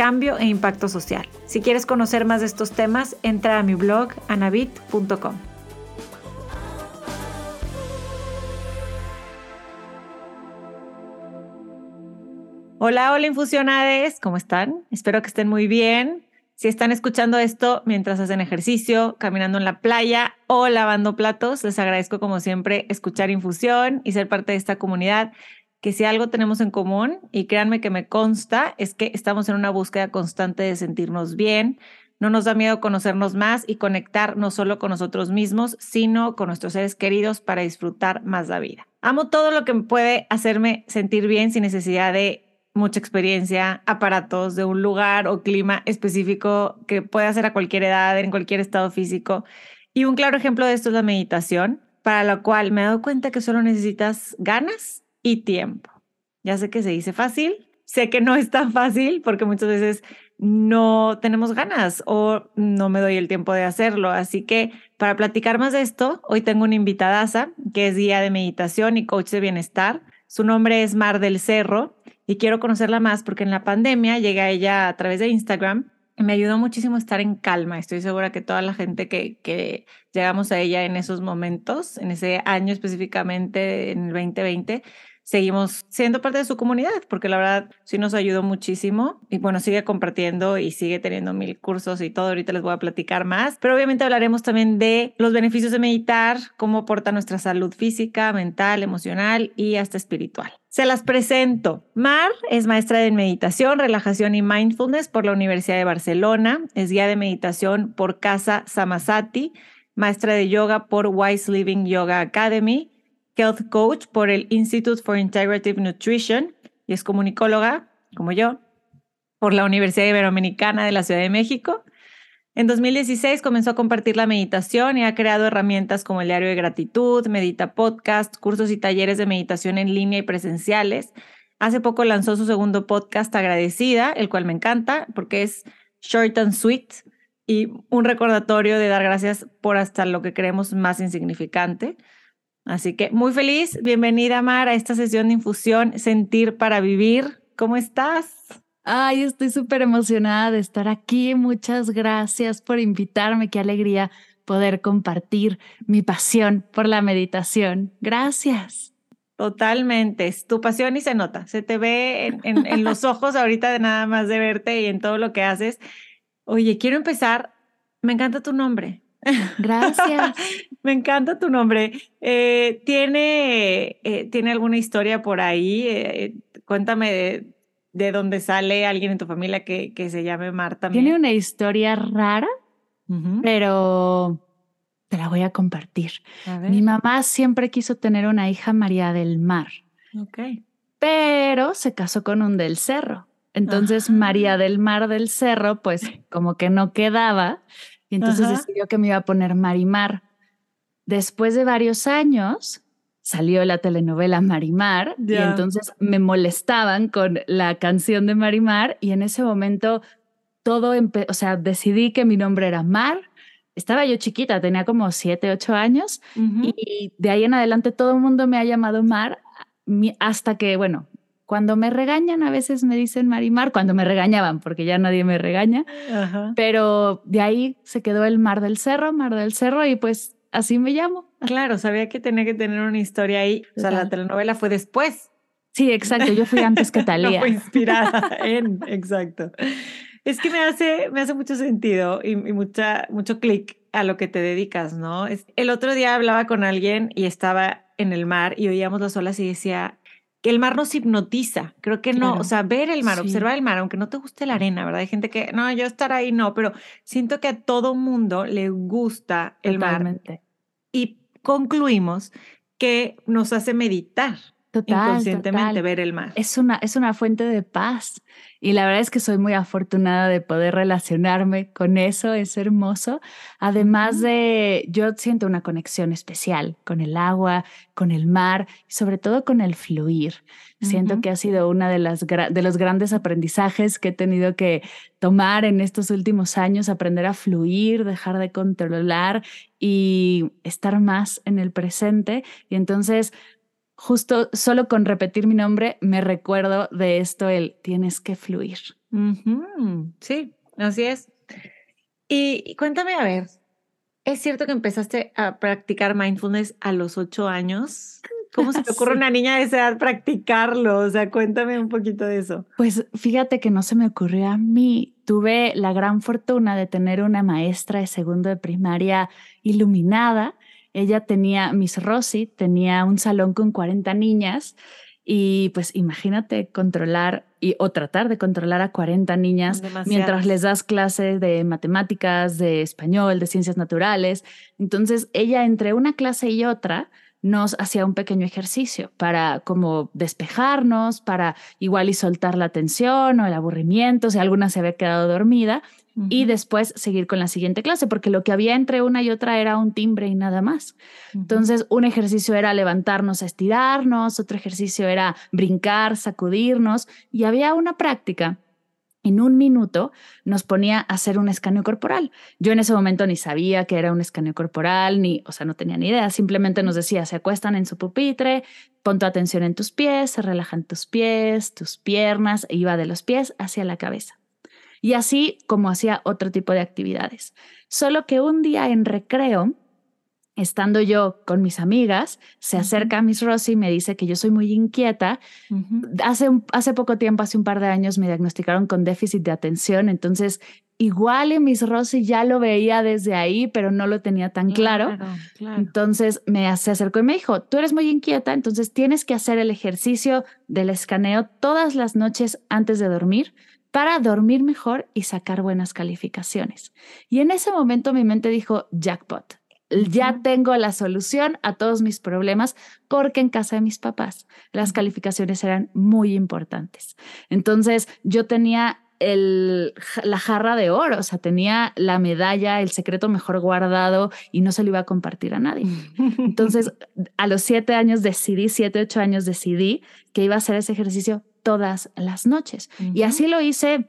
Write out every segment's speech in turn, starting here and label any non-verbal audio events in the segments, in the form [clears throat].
cambio e impacto social. Si quieres conocer más de estos temas, entra a mi blog anabit.com. Hola, hola infusionades, ¿cómo están? Espero que estén muy bien. Si están escuchando esto mientras hacen ejercicio, caminando en la playa o lavando platos, les agradezco como siempre escuchar infusión y ser parte de esta comunidad que si algo tenemos en común, y créanme que me consta, es que estamos en una búsqueda constante de sentirnos bien, no nos da miedo conocernos más y conectar no solo con nosotros mismos, sino con nuestros seres queridos para disfrutar más la vida. Amo todo lo que puede hacerme sentir bien sin necesidad de mucha experiencia, aparatos de un lugar o clima específico que puede hacer a cualquier edad, en cualquier estado físico. Y un claro ejemplo de esto es la meditación, para la cual me he dado cuenta que solo necesitas ganas y tiempo. Ya sé que se dice fácil, sé que no es tan fácil porque muchas veces no tenemos ganas o no me doy el tiempo de hacerlo. Así que para platicar más de esto, hoy tengo una invitadaza que es guía de meditación y coach de bienestar. Su nombre es Mar del Cerro y quiero conocerla más porque en la pandemia llegué a ella a través de Instagram me ayudó muchísimo estar en calma. Estoy segura que toda la gente que, que llegamos a ella en esos momentos, en ese año específicamente, en el 2020, seguimos siendo parte de su comunidad, porque la verdad sí nos ayudó muchísimo y bueno, sigue compartiendo y sigue teniendo mil cursos y todo. Ahorita les voy a platicar más, pero obviamente hablaremos también de los beneficios de meditar, cómo aporta nuestra salud física, mental, emocional y hasta espiritual. Se las presento. Mar es maestra de meditación, relajación y mindfulness por la Universidad de Barcelona, es guía de meditación por Casa Samasati, maestra de yoga por Wise Living Yoga Academy, health coach por el Institute for Integrative Nutrition y es comunicóloga, como yo, por la Universidad Iberoamericana de la Ciudad de México. En 2016 comenzó a compartir la meditación y ha creado herramientas como el Diario de Gratitud, Medita Podcast, cursos y talleres de meditación en línea y presenciales. Hace poco lanzó su segundo podcast Agradecida, el cual me encanta porque es short and sweet y un recordatorio de dar gracias por hasta lo que creemos más insignificante. Así que muy feliz, bienvenida Mar a esta sesión de infusión Sentir para Vivir. ¿Cómo estás? Ay, estoy súper emocionada de estar aquí. Muchas gracias por invitarme. Qué alegría poder compartir mi pasión por la meditación. Gracias. Totalmente, es tu pasión y se nota, se te ve en, los [laughs] ojos ahorita de nada más de verte y en todo lo que haces. Oye, quiero empezar, me encanta tu nombre, Gracias. [laughs] Me encanta tu nombre. Eh, ¿tiene, eh, ¿Tiene alguna historia por ahí? Eh, cuéntame de, de, dónde sale alguien en tu familia que, que se llame Marta. Tiene una historia rara, pero te la voy a compartir. Mi mamá siempre quiso tener una hija María del Mar. Ok. Pero se casó con un del Cerro. Entonces, María del Mar del Cerro, pues como que no quedaba. Y entonces decidió que me iba a poner Marimar. Después de varios años, salió la telenovela Marimar y entonces me molestaban con la canción de Marimar y en ese momento todo, o sea, decidí que mi nombre era Mar. Estaba yo chiquita, tenía como siete, ocho años y de ahí en adelante todo el mundo me ha llamado Mar hasta que, bueno, cuando me regañan, a veces me dicen Marimar, cuando me regañaban, porque ya nadie me regaña, pero de ahí se quedó el Mar del Cerro, Mar del Cerro, y pues así me llamo. Claro, sabía que tenía que tener una historia ahí. O sea, la telenovela fue después. Sí, exacto. Yo fui antes que [laughs] Talía. fue inspirada en, exacto. Es que me hace, me hace mucho sentido y, mucha, mucho clic a lo que te dedicas, ¿no? El otro día hablaba con alguien y estaba en el mar y oíamos las olas y decía, que el mar nos hipnotiza. Creo que no, o sea, ver el mar, observar el mar, aunque no te guste la arena, ¿verdad? Hay gente que, no, yo estar ahí no, pero siento que a todo mundo le gusta el mar. Y concluimos que nos hace meditar. Inconscientemente ver el mar. Es una, es una fuente de paz. Y la verdad es que soy muy afortunada de poder relacionarme con eso, es hermoso. Además de, yo siento una conexión especial con el agua, con el mar y sobre todo con el fluir. Siento que ha sido una de, las, de los grandes aprendizajes que he tenido que tomar en estos últimos años, aprender a fluir, dejar de controlar y estar más en el presente. Y entonces justo solo con repetir mi nombre me recuerdo de esto, el tienes que fluir. Sí, así es. Y, cuéntame, a ver, ¿es cierto que empezaste a practicar mindfulness a los ocho años? ¿Cómo se te [laughs] ocurre a una niña de esa edad practicarlo? O sea, cuéntame un poquito de eso. Pues fíjate que no se me ocurrió a mí. Tuve la gran fortuna de tener una maestra de segundo de primaria iluminada ella tenía, Miss Rossi, tenía un salón con 40 niñas y pues imagínate controlar y, o tratar de controlar a 40 niñas mientras les das clases de matemáticas, de español, de ciencias naturales. Entonces ella entre una clase y otra nos hacía un pequeño ejercicio para como despejarnos, para igual y soltar la tensión o el aburrimiento, si alguna se había quedado dormida, y después seguir con la siguiente clase, porque lo que había entre una y otra era un timbre y nada más. Entonces, un ejercicio era levantarnos a estirarnos, otro ejercicio era brincar, sacudirnos, y había una práctica en un minuto nos ponía a hacer un escaneo corporal. Yo en ese momento ni sabía que era un escaneo corporal, ni, o sea, no tenía ni idea. Simplemente nos decía, se acuestan en su pupitre, pon tu atención en tus pies, se relajan tus pies, tus piernas, e iba de los pies hacia la cabeza. Y así como hacía otro tipo de actividades. Solo que un día en recreo, estando yo con mis amigas, se acerca a Miss Rossi y me dice que yo soy muy inquieta. hace, hace poco tiempo, hace un par de años, me diagnosticaron con déficit de atención, entonces igual y Miss Rossi ya lo veía desde ahí, pero no lo tenía tan claro. Entonces me se acercó y me dijo, tú eres muy inquieta, entonces tienes que hacer el ejercicio del escaneo todas las noches antes de dormir para dormir mejor y sacar buenas calificaciones. Y en ese momento mi mente dijo, jackpot, ya tengo la solución a todos mis problemas porque en casa de mis papás las calificaciones eran muy importantes. Entonces yo tenía el, la jarra de oro, o sea, tenía la medalla, el secreto mejor guardado y no se lo iba a compartir a nadie. [laughs] Entonces, a los siete años decidí, siete, ocho años decidí que iba a hacer ese ejercicio todas las noches. Y así lo hice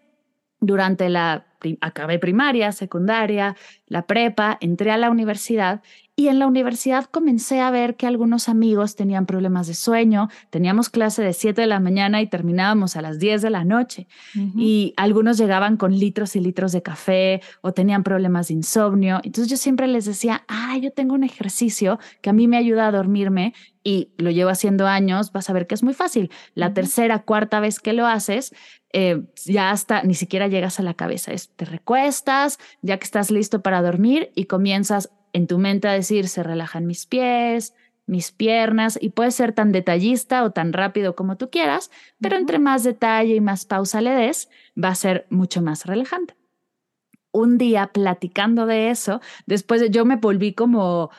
durante la, acabé primaria, secundaria, la prepa, entré a la universidad y en la universidad comencé a ver que algunos amigos tenían problemas de sueño, teníamos clase de 7 de la mañana y terminábamos a las 10 de la noche y algunos llegaban con litros y litros de café o tenían problemas de insomnio. Entonces yo siempre les decía, ah, yo tengo un ejercicio que a mí me ayuda a dormirme y lo llevo haciendo años, vas a ver que es muy fácil. La tercera, cuarta vez que lo haces, eh, ya hasta ni siquiera llegas a la cabeza. Es, te recuestas, ya que estás listo para dormir y comienzas en tu mente a decir, se relajan mis pies, mis piernas, y puedes ser tan detallista o tan rápido como tú quieras, pero entre más detalle y más pausa le des, va a ser mucho más relajante. Un día platicando de eso, después yo me volví como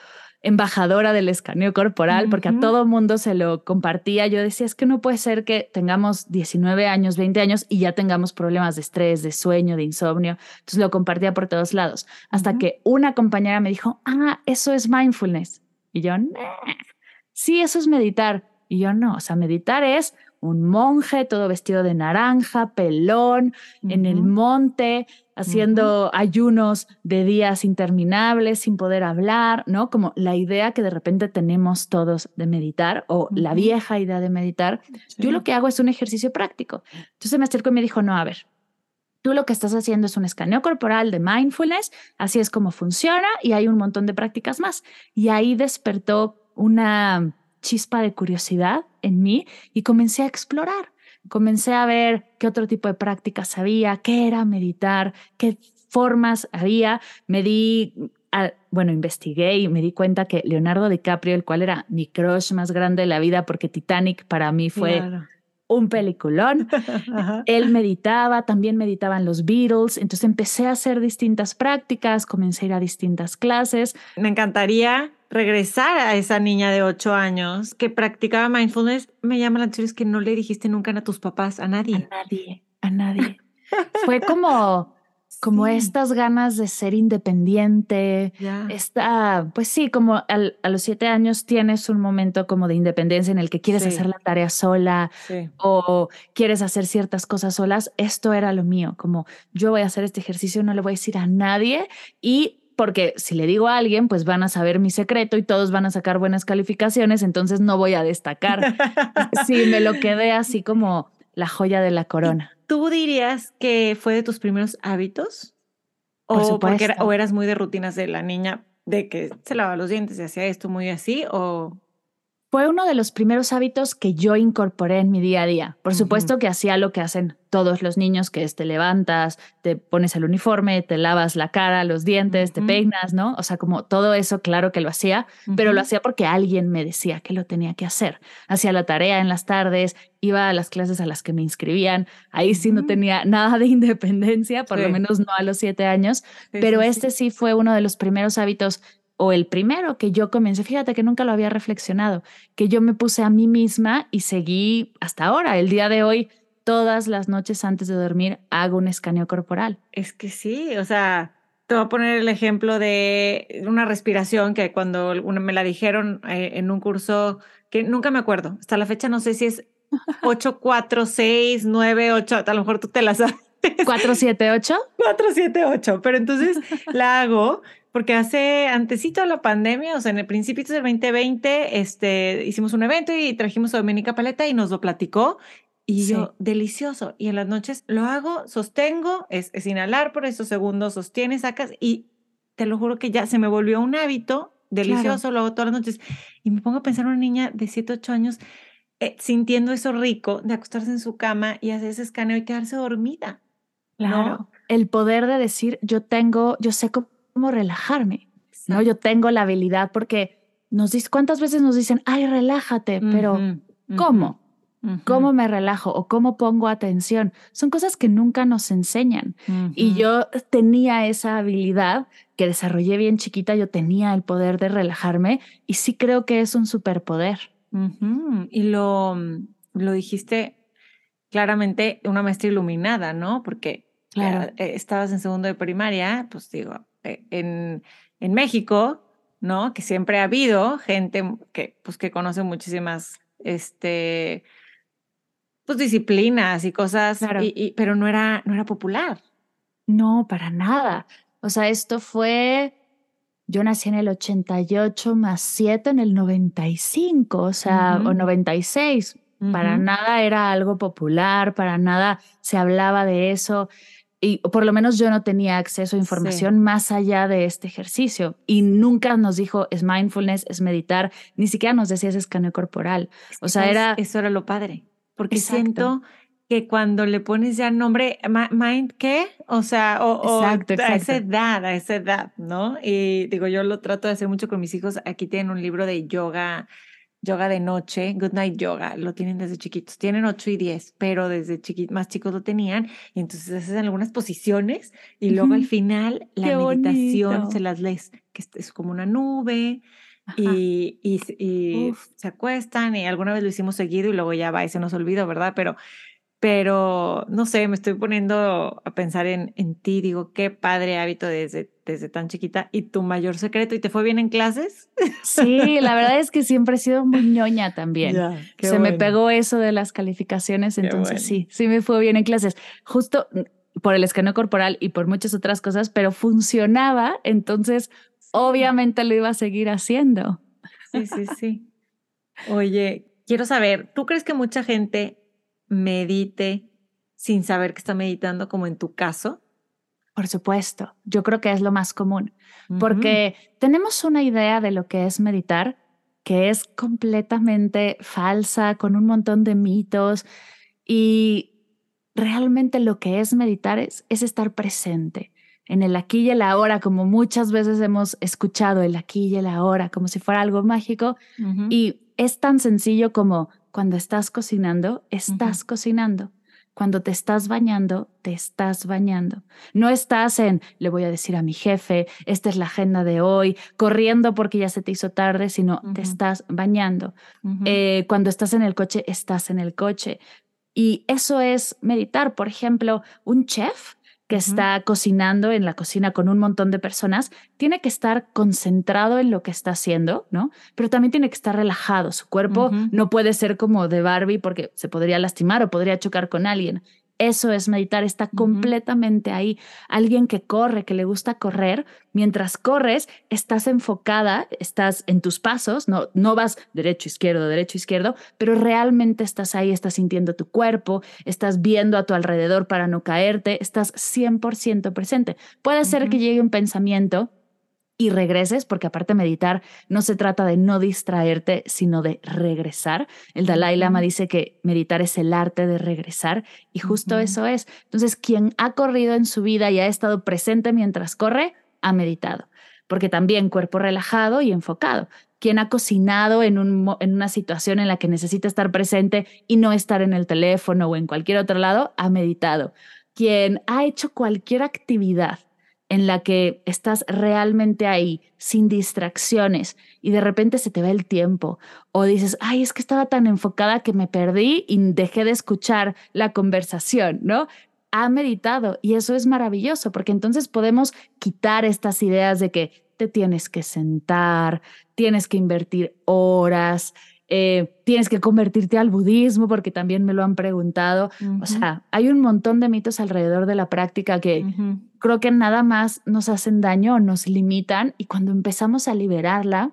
embajadora del escaneo corporal, porque a todo mundo se lo compartía. Yo decía, es que no puede ser que tengamos 19 años, 20 años y ya tengamos problemas de estrés, de sueño, de insomnio. Entonces lo compartía por todos lados, hasta que una compañera me dijo, ah, eso es mindfulness. Y yo, sí, eso es meditar. Y yo no, o sea, meditar es un monje todo vestido de naranja, pelón, en el monte, haciendo ayunos de días interminables sin poder hablar, ¿no? Como la idea que de repente tenemos todos de meditar o la vieja idea de meditar. Yo lo que hago es un ejercicio práctico. Entonces me acercó y me dijo, no, a ver, tú lo que estás haciendo es un escaneo corporal de mindfulness, así es como funciona y hay un montón de prácticas más. Y ahí despertó una chispa de curiosidad en mí y comencé a explorar. Comencé a ver qué otro tipo de prácticas había, qué era meditar, qué formas había. Me di, bueno, investigué y me di cuenta que Leonardo DiCaprio, el cual era mi crush más grande de la vida, porque Titanic para mí fue un peliculón. [laughs] Él meditaba, también meditaban los Beatles, entonces empecé a hacer distintas prácticas, comencé a ir a distintas clases. Me encantaría regresar a esa niña de ocho años que practicaba mindfulness, me llama la atención es que no le dijiste nunca a tus papás, a nadie. A nadie, a nadie. [laughs] Fue como, como estas ganas de ser independiente, esta, pues sí, como a los siete años tienes un momento como de independencia en el que quieres hacer la tarea sola o quieres hacer ciertas cosas solas. Esto era lo mío, como yo voy a hacer este ejercicio, no le voy a decir a nadie y porque si le digo a alguien, pues van a saber mi secreto y todos van a sacar buenas calificaciones, entonces no voy a destacar. [laughs] sí, me lo quedé así como la joya de la corona. ¿Tú dirías que fue de tus primeros hábitos? ¿O, porque o eras muy de rutinas de la niña, de que se lavaba los dientes y hacía esto muy así? ¿O fue uno de los primeros hábitos que yo incorporé en mi día a día. Por supuesto que hacía lo que hacen todos los niños, que es te levantas, te pones el uniforme, te lavas la cara, los dientes, te peinas, ¿no? O sea, como todo eso, claro que lo hacía, pero lo hacía porque alguien me decía que lo tenía que hacer. Hacía la tarea en las tardes, iba a las clases a las que me inscribían. Ahí sí no tenía [laughs] nada de independencia, por lo menos no a los siete años, pero este sí fue uno de los primeros hábitos o el primero que yo comencé, fíjate que nunca lo había reflexionado, que yo me puse a mí misma y seguí hasta ahora, el día de hoy, todas las noches antes de dormir hago un escaneo corporal. Es que sí, o sea, te voy a poner el ejemplo de una respiración que cuando me la dijeron eh, en un curso que nunca me acuerdo, hasta la fecha no sé si es 8, 4, 6, 9, 8, a lo mejor tú te la sabes. 478. 478, pero entonces [laughs] la hago porque hace antesito de la pandemia, o sea, en el principio del 2020, este, hicimos un evento y trajimos a Dominica Paleta y nos lo platicó. Y yo, delicioso. Y en las noches lo hago, sostengo, es, es inhalar por esos segundos, sostienes, sacas y te lo juro que ya se me volvió un hábito delicioso, lo hago todas las noches. Y me pongo a pensar en una niña de 7, 8 años eh, sintiendo eso rico de acostarse en su cama y hacer ese escaneo y quedarse dormida. Claro. El poder de decir, yo tengo, yo sé cómo cómo relajarme, ¿no? Yo tengo la habilidad porque nos dice, ¿cuántas veces nos dicen, ay, relájate? Pero, ¿cómo? ¿Cómo me relajo o cómo pongo atención? Son cosas que nunca nos enseñan. Y yo tenía esa habilidad que desarrollé bien chiquita, yo tenía el poder de relajarme y sí creo que es un superpoder. Y lo, lo dijiste claramente, una maestra iluminada, ¿no? Porque claro. Eh, estabas en segundo de primaria, pues digo, eh, en, en México, ¿no? Que siempre ha habido gente que, pues, que conoce muchísimas, este, pues, disciplinas y cosas, y, pero no era, no era popular. No, para nada. O sea, esto fue, yo nací en el 88 más 7 en el 95, o sea, o 96. Para nada era algo popular, para nada se hablaba de eso y por lo menos yo no tenía acceso a información más allá de este ejercicio y nunca nos dijo es mindfulness, es meditar, ni siquiera nos decía es escaneo corporal. O sea, era... Eso era lo padre, porque siento que cuando le pones ya nombre, mind, ¿qué? O sea, o, a esa edad, a esa edad, ¿no? Y digo, yo lo trato de hacer mucho con mis hijos. Aquí tienen un libro de yoga yoga de noche, Good Night Yoga, lo tienen desde chiquitos. Tienen 8 y 10, pero desde más chicos lo tenían. Y entonces haces algunas posiciones y luego al final la meditación se las lees, que es como una nube. Y, y, se acuestan y alguna vez lo hicimos seguido y luego ya va y se nos olvida, ¿verdad? Pero pero no sé, me estoy poniendo a pensar en, en ti, digo, qué padre hábito desde, desde tan chiquita y tu mayor secreto, ¿y te fue bien en clases? Sí, la verdad es que siempre he sido muy ñoña también. Se me pegó eso de las calificaciones, entonces sí, sí me fue bien en clases. Justo por el escaneo corporal y por muchas otras cosas, pero funcionaba, entonces obviamente lo iba a seguir haciendo. Sí, sí, sí. Oye, quiero saber, ¿tú crees que mucha gente medite sin saber que está meditando, como en tu caso? Por supuesto, yo creo que es lo más común, porque tenemos una idea de lo que es meditar que es completamente falsa, con un montón de mitos, y realmente lo que es meditar es, es estar presente en el aquí y el ahora, como muchas veces hemos escuchado el aquí y el ahora, como si fuera algo mágico, y es tan sencillo como cuando estás cocinando, estás cocinando. Cuando te estás bañando, te estás bañando. No estás en, le voy a decir a mi jefe, esta es la agenda de hoy, corriendo porque ya se te hizo tarde, sino te estás bañando. Eh, cuando estás en el coche, estás en el coche. Y eso es meditar. Por ejemplo, un chef que está cocinando en la cocina con un montón de personas, tiene que estar concentrado en lo que está haciendo, ¿no? Pero también tiene que estar relajado. Su cuerpo no puede ser como de Barbie porque se podría lastimar o podría chocar con alguien. Eso es meditar, está completamente ahí. Alguien que corre, que le gusta correr, mientras corres, estás enfocada, estás en tus pasos, no, no vas derecho, izquierdo, derecho, izquierdo, pero realmente estás ahí, estás sintiendo tu cuerpo, estás viendo a tu alrededor para no caerte, estás 100% presente. Puede ser que llegue un pensamiento y regreses, porque aparte meditar no se trata de no distraerte, sino de regresar. El Dalai Lama dice que meditar es el arte de regresar y justo eso es. Entonces, quien ha corrido en su vida y ha estado presente mientras corre, ha meditado, porque también cuerpo relajado y enfocado. Quien ha cocinado en, un, en una situación en la que necesita estar presente y no estar en el teléfono o en cualquier otro lado, ha meditado. Quien ha hecho cualquier actividad en la que estás realmente ahí, sin distracciones, y de repente se te va el tiempo, o dices, ay, es que estaba tan enfocada que me perdí y dejé de escuchar la conversación, ¿no? Ha meditado y eso es maravilloso, porque entonces podemos quitar estas ideas de que te tienes que sentar, tienes que invertir horas, eh, tienes que convertirte al budismo, porque también me lo han preguntado. O sea, hay un montón de mitos alrededor de la práctica que creo que nada más nos hacen daño o nos limitan y cuando empezamos a liberarla,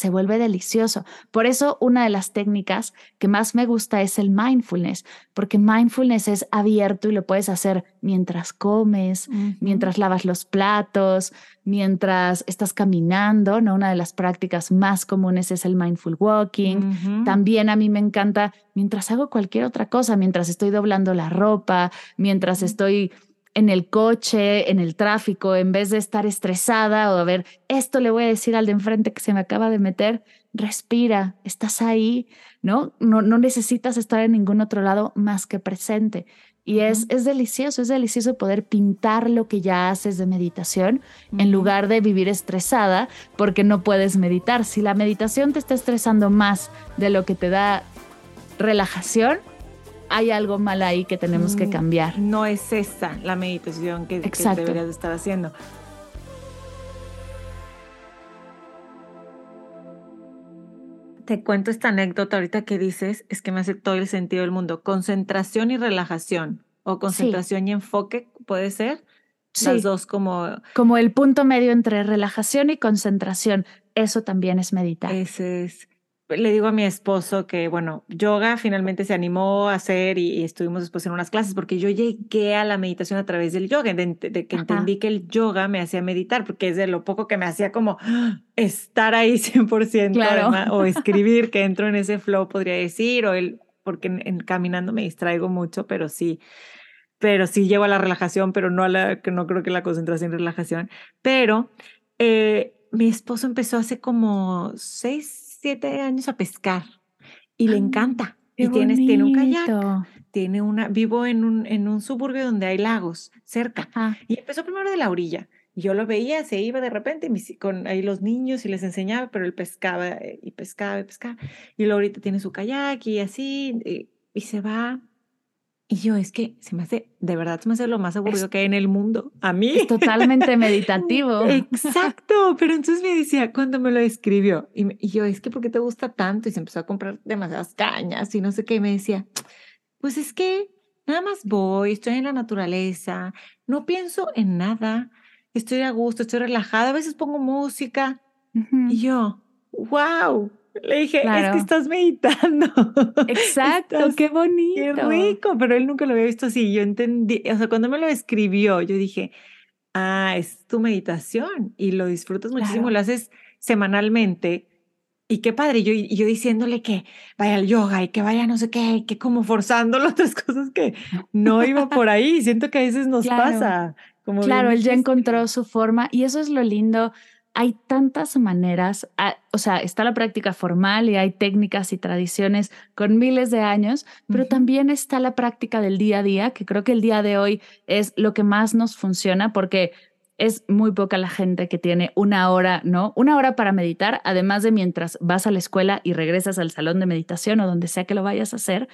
se vuelve delicioso. Por eso una de las técnicas que más me gusta es el mindfulness, porque mindfulness es abierto y lo puedes hacer mientras comes, mientras lavas los platos, mientras estás caminando, ¿no? Una de las prácticas más comunes es el mindful walking. También a mí me encanta mientras hago cualquier otra cosa, mientras estoy doblando la ropa, mientras estoy en el coche, en el tráfico, en vez de estar estresada o a ver, esto le voy a decir al de enfrente que se me acaba de meter, respira, estás ahí, ¿no? No, no necesitas estar en ningún otro lado más que presente. Y es, es delicioso, es delicioso poder pintar lo que ya haces de meditación en lugar de vivir estresada porque no puedes meditar. Si la meditación te está estresando más de lo que te da relajación, hay algo mal ahí que tenemos que mm, cambiar. No es esa la meditación que, que deberías estar haciendo. Te cuento esta anécdota ahorita que dices, es que me hace todo el sentido del mundo. Concentración y relajación, o concentración y enfoque, puede ser. Sí. Las dos como... Como el punto medio entre relajación y concentración. Eso también es meditar. Ese es le digo a mi esposo que, bueno, yoga finalmente se animó a hacer y, estuvimos después en unas clases porque yo llegué a la meditación a través del yoga, de, que entendí que el yoga me hacía meditar, porque es de lo poco que me hacía como [gasps] estar ahí [laughs] 100% o [laughs] escribir, que entro en ese flow, podría decir, o el, porque en, caminando me distraigo mucho, pero sí, pero sí llego a la relajación, pero no a la, que no creo que la concentración y relajación, pero eh, mi esposo empezó hace como seis, siete años a pescar y le encanta. Y tiene, tiene un kayak, tiene una, vivo en un, en un suburbio donde hay lagos cerca. Y empezó primero de la orilla. Yo lo veía, se iba de repente con ahí los niños y les enseñaba, pero él pescaba eh, y pescaba y pescaba. Y luego ahorita tiene su kayak y así, y, y se va y yo, es que se me hace, de verdad, se me hace lo más aburrido que hay en el mundo. A mí. Es totalmente [laughs] meditativo. Exacto. Pero entonces me decía, cuando me lo escribió, y, yo, es que, ¿por qué te gusta tanto? Y se empezó a comprar demasiadas cañas y no sé qué. Y me decía, pues es que nada más voy, estoy en la naturaleza, no pienso en nada, estoy a gusto, estoy relajada, a veces pongo música. Y yo, wow, le dije, es que estás meditando. [laughs] Exacto, qué bonito. Qué rico, pero él nunca lo había visto así. Yo entendí, o sea, cuando me lo escribió, yo dije, ah, es tu meditación y lo disfrutas muchísimo, lo haces semanalmente. Y qué padre, yo, yo diciéndole que vaya al yoga y que vaya no sé qué, que como forzándolo [laughs] otras cosas que no iba por ahí. Siento que a veces nos [laughs] pasa. Como claro, él ya encontró su forma y eso es lo lindo hay tantas maneras, ah, o sea, está la práctica formal y hay técnicas y tradiciones con miles de años, pero también está la práctica del día a día, que creo que el día de hoy es lo que más nos funciona porque es muy poca la gente que tiene una hora, ¿no? Una hora para meditar, además de mientras vas a la escuela y regresas al salón de meditación o donde sea que lo vayas a hacer,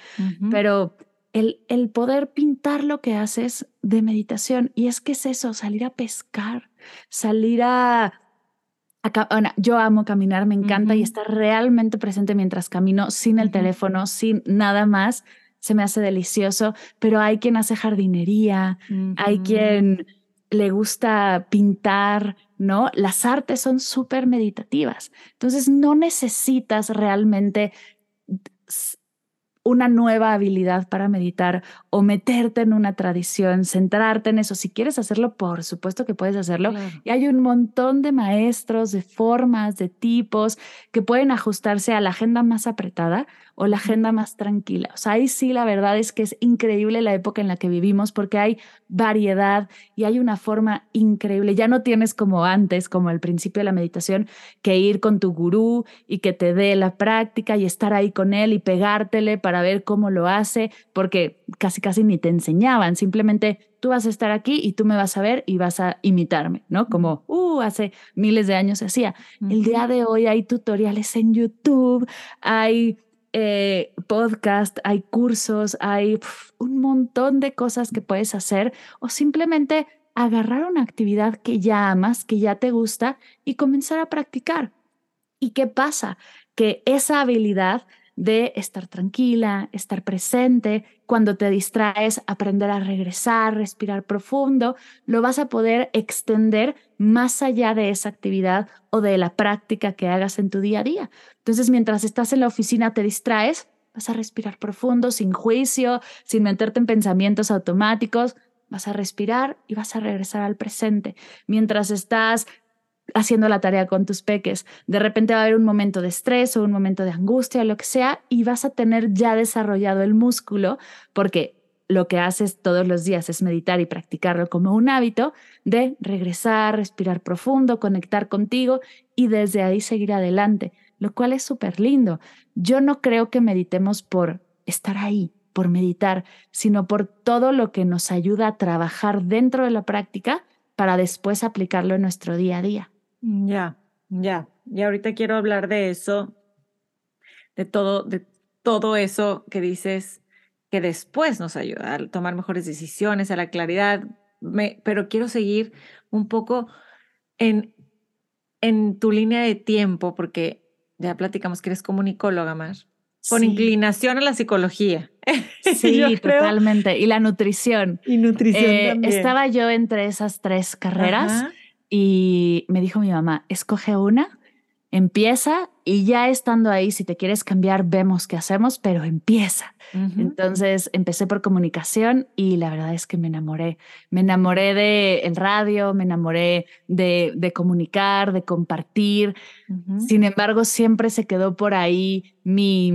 pero el, el poder pintar lo que haces de meditación, y es que es eso, salir a pescar, salir a yo amo caminar, me encanta y estar realmente presente mientras camino sin el teléfono, sin nada más. Se me hace delicioso, pero hay quien hace jardinería, hay quien le gusta pintar, ¿no? Las artes son súper meditativas. Entonces no necesitas realmente una nueva habilidad para meditar o meterte en una tradición, centrarte en eso. Si quieres hacerlo, por supuesto que puedes hacerlo. Y hay un montón de maestros, de formas, de tipos que pueden ajustarse a la agenda más apretada o la agenda más tranquila. O sea, ahí sí la verdad es que es increíble la época en la que vivimos porque hay variedad y hay una forma increíble. Ya no tienes como antes, como al principio de la meditación, que ir con tu gurú y que te dé la práctica y estar ahí con él y pegártele para ver cómo lo hace, porque casi casi ni te enseñaban, simplemente tú vas a estar aquí y tú me vas a ver y vas a imitarme, ¿no? Como, uh, hace miles de años se hacía. El día de hoy hay tutoriales en YouTube, hay eh, podcast, hay cursos, hay un montón de cosas que puedes hacer o simplemente agarrar una actividad que ya amas, que ya te gusta y comenzar a practicar. ¿Y qué pasa? Que esa habilidad de estar tranquila, estar presente, cuando te distraes, aprender a regresar, respirar profundo, lo vas a poder extender más allá de esa actividad o de la práctica que hagas en tu día a día. Entonces, mientras estás en la oficina, te distraes, vas a respirar profundo, sin juicio, sin meterte en pensamientos automáticos, vas a respirar y vas a regresar al presente. Mientras estás haciendo la tarea con tus peques. De repente va a haber un momento de estrés o un momento de angustia, lo que sea, y vas a tener ya desarrollado el músculo porque lo que haces todos los días es meditar y practicarlo como un hábito de regresar, respirar profundo, conectar contigo y desde ahí seguir adelante, lo cual es súper lindo. Yo no creo que meditemos por estar ahí, por meditar, sino por todo lo que nos ayuda a trabajar dentro de la práctica para después aplicarlo en nuestro día a día. Ya, ya. Y ahorita quiero hablar de eso, de todo, de todo eso que dices que después nos ayuda a tomar mejores decisiones, a la claridad. Me, pero quiero seguir un poco en, en tu línea de tiempo, porque ya platicamos que eres comunicóloga más, con inclinación a la psicología. [laughs] Sí, totalmente. Y la nutrición. Y nutrición. Eh, estaba yo entre esas tres carreras y me dijo mi mamá, escoge una, empieza y ya estando ahí, si te quieres cambiar, vemos qué hacemos, pero empieza. Entonces empecé por comunicación y la verdad es que me enamoré. Me enamoré de el radio, me enamoré de, de comunicar, de compartir. Sin embargo, siempre se quedó por ahí mi,